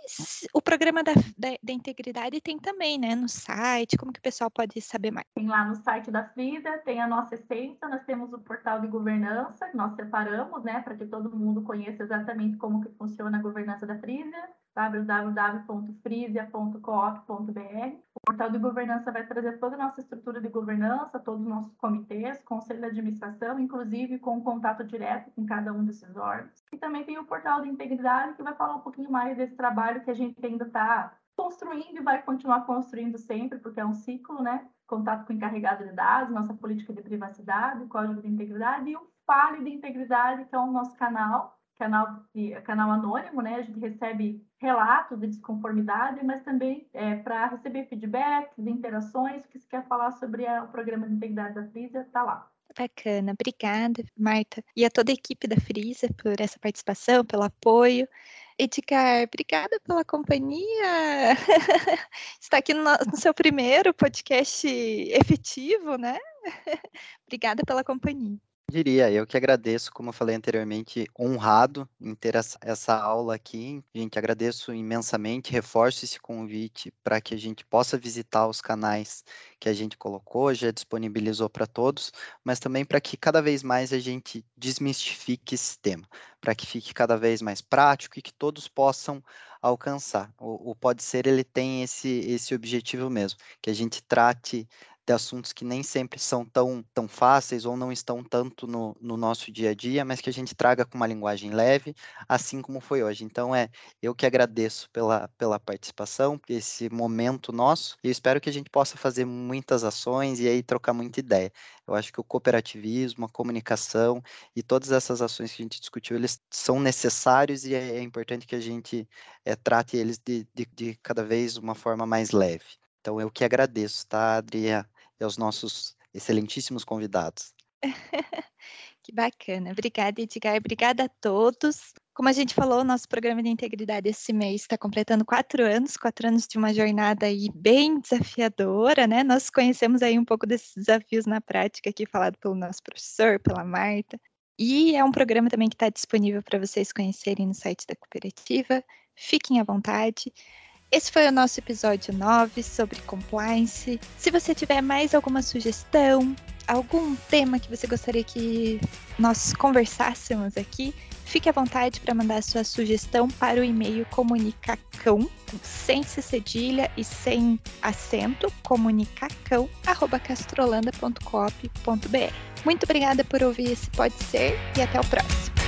o programa da, da, da, integridade tem também, né, no site, como que o pessoal pode saber mais? Tem lá no site da FRIDA, tem a nossa essência, nós temos o portal de governança, que nós separamos, né, para que todo mundo conheça exatamente como que funciona a governança da FRIDA www.frisia.coop.br. O portal de governança vai trazer toda a nossa estrutura de governança, todos os nossos comitês, conselho de administração, inclusive com contato direto com cada um desses órgãos. E também tem o portal de integridade, que vai falar um pouquinho mais desse trabalho que a gente ainda está construindo e vai continuar construindo sempre, porque é um ciclo, né? contato com o encarregado de dados, nossa política de privacidade, código de integridade e o Fale de Integridade, que é o nosso canal, canal, canal anônimo, né? A gente recebe relatos de desconformidade, mas também é, para receber feedbacks, interações, que se quer falar sobre a, o programa de integridade da Frisa, está lá. Bacana, obrigada, Marta, e a toda a equipe da Frisa por essa participação, pelo apoio. Edgar, obrigada pela companhia. Está aqui no, no seu primeiro podcast efetivo, né? obrigada pela companhia. Diria, eu que agradeço, como eu falei anteriormente, honrado em ter essa, aula aqui. Gente, agradeço imensamente, reforço esse convite para que a gente possa visitar os canais que a gente colocou, já disponibilizou para todos, mas também para que cada vez mais a gente desmistifique esse tema, para que fique cada vez mais prático e que todos possam alcançar. O, o Pode Ser, ele tem esse, esse objetivo mesmo, que a gente trate de assuntos que nem sempre são tão, tão fáceis ou não estão tanto no, no nosso dia a dia, mas que a gente traga com uma linguagem leve, assim como foi hoje. Então, é eu que agradeço pela, pela participação, esse momento nosso, e espero que a gente possa fazer muitas ações e aí trocar muita ideia. Eu acho que o cooperativismo, a comunicação e todas essas ações que a gente discutiu, eles são necessários e é, é importante que a gente é, trate eles de, de, de cada vez uma forma mais leve. Então, eu que agradeço, tá, Adriana? E aos nossos excelentíssimos convidados. que bacana. Obrigada, Edgar. Obrigada a todos. Como a gente falou, nosso programa de integridade esse mês está completando quatro anos, quatro anos de uma jornada aí bem desafiadora, né? Nós conhecemos aí um pouco desses desafios na prática aqui, falado pelo nosso professor, pela Marta. E é um programa também que está disponível para vocês conhecerem no site da cooperativa. Fiquem à vontade. Esse foi o nosso episódio 9 sobre compliance. Se você tiver mais alguma sugestão, algum tema que você gostaria que nós conversássemos aqui, fique à vontade para mandar sua sugestão para o e-mail comunicacão, sem cedilha e sem acento, comunicacão, arroba castrolanda.coop.br. Muito obrigada por ouvir esse Pode Ser e até o próximo.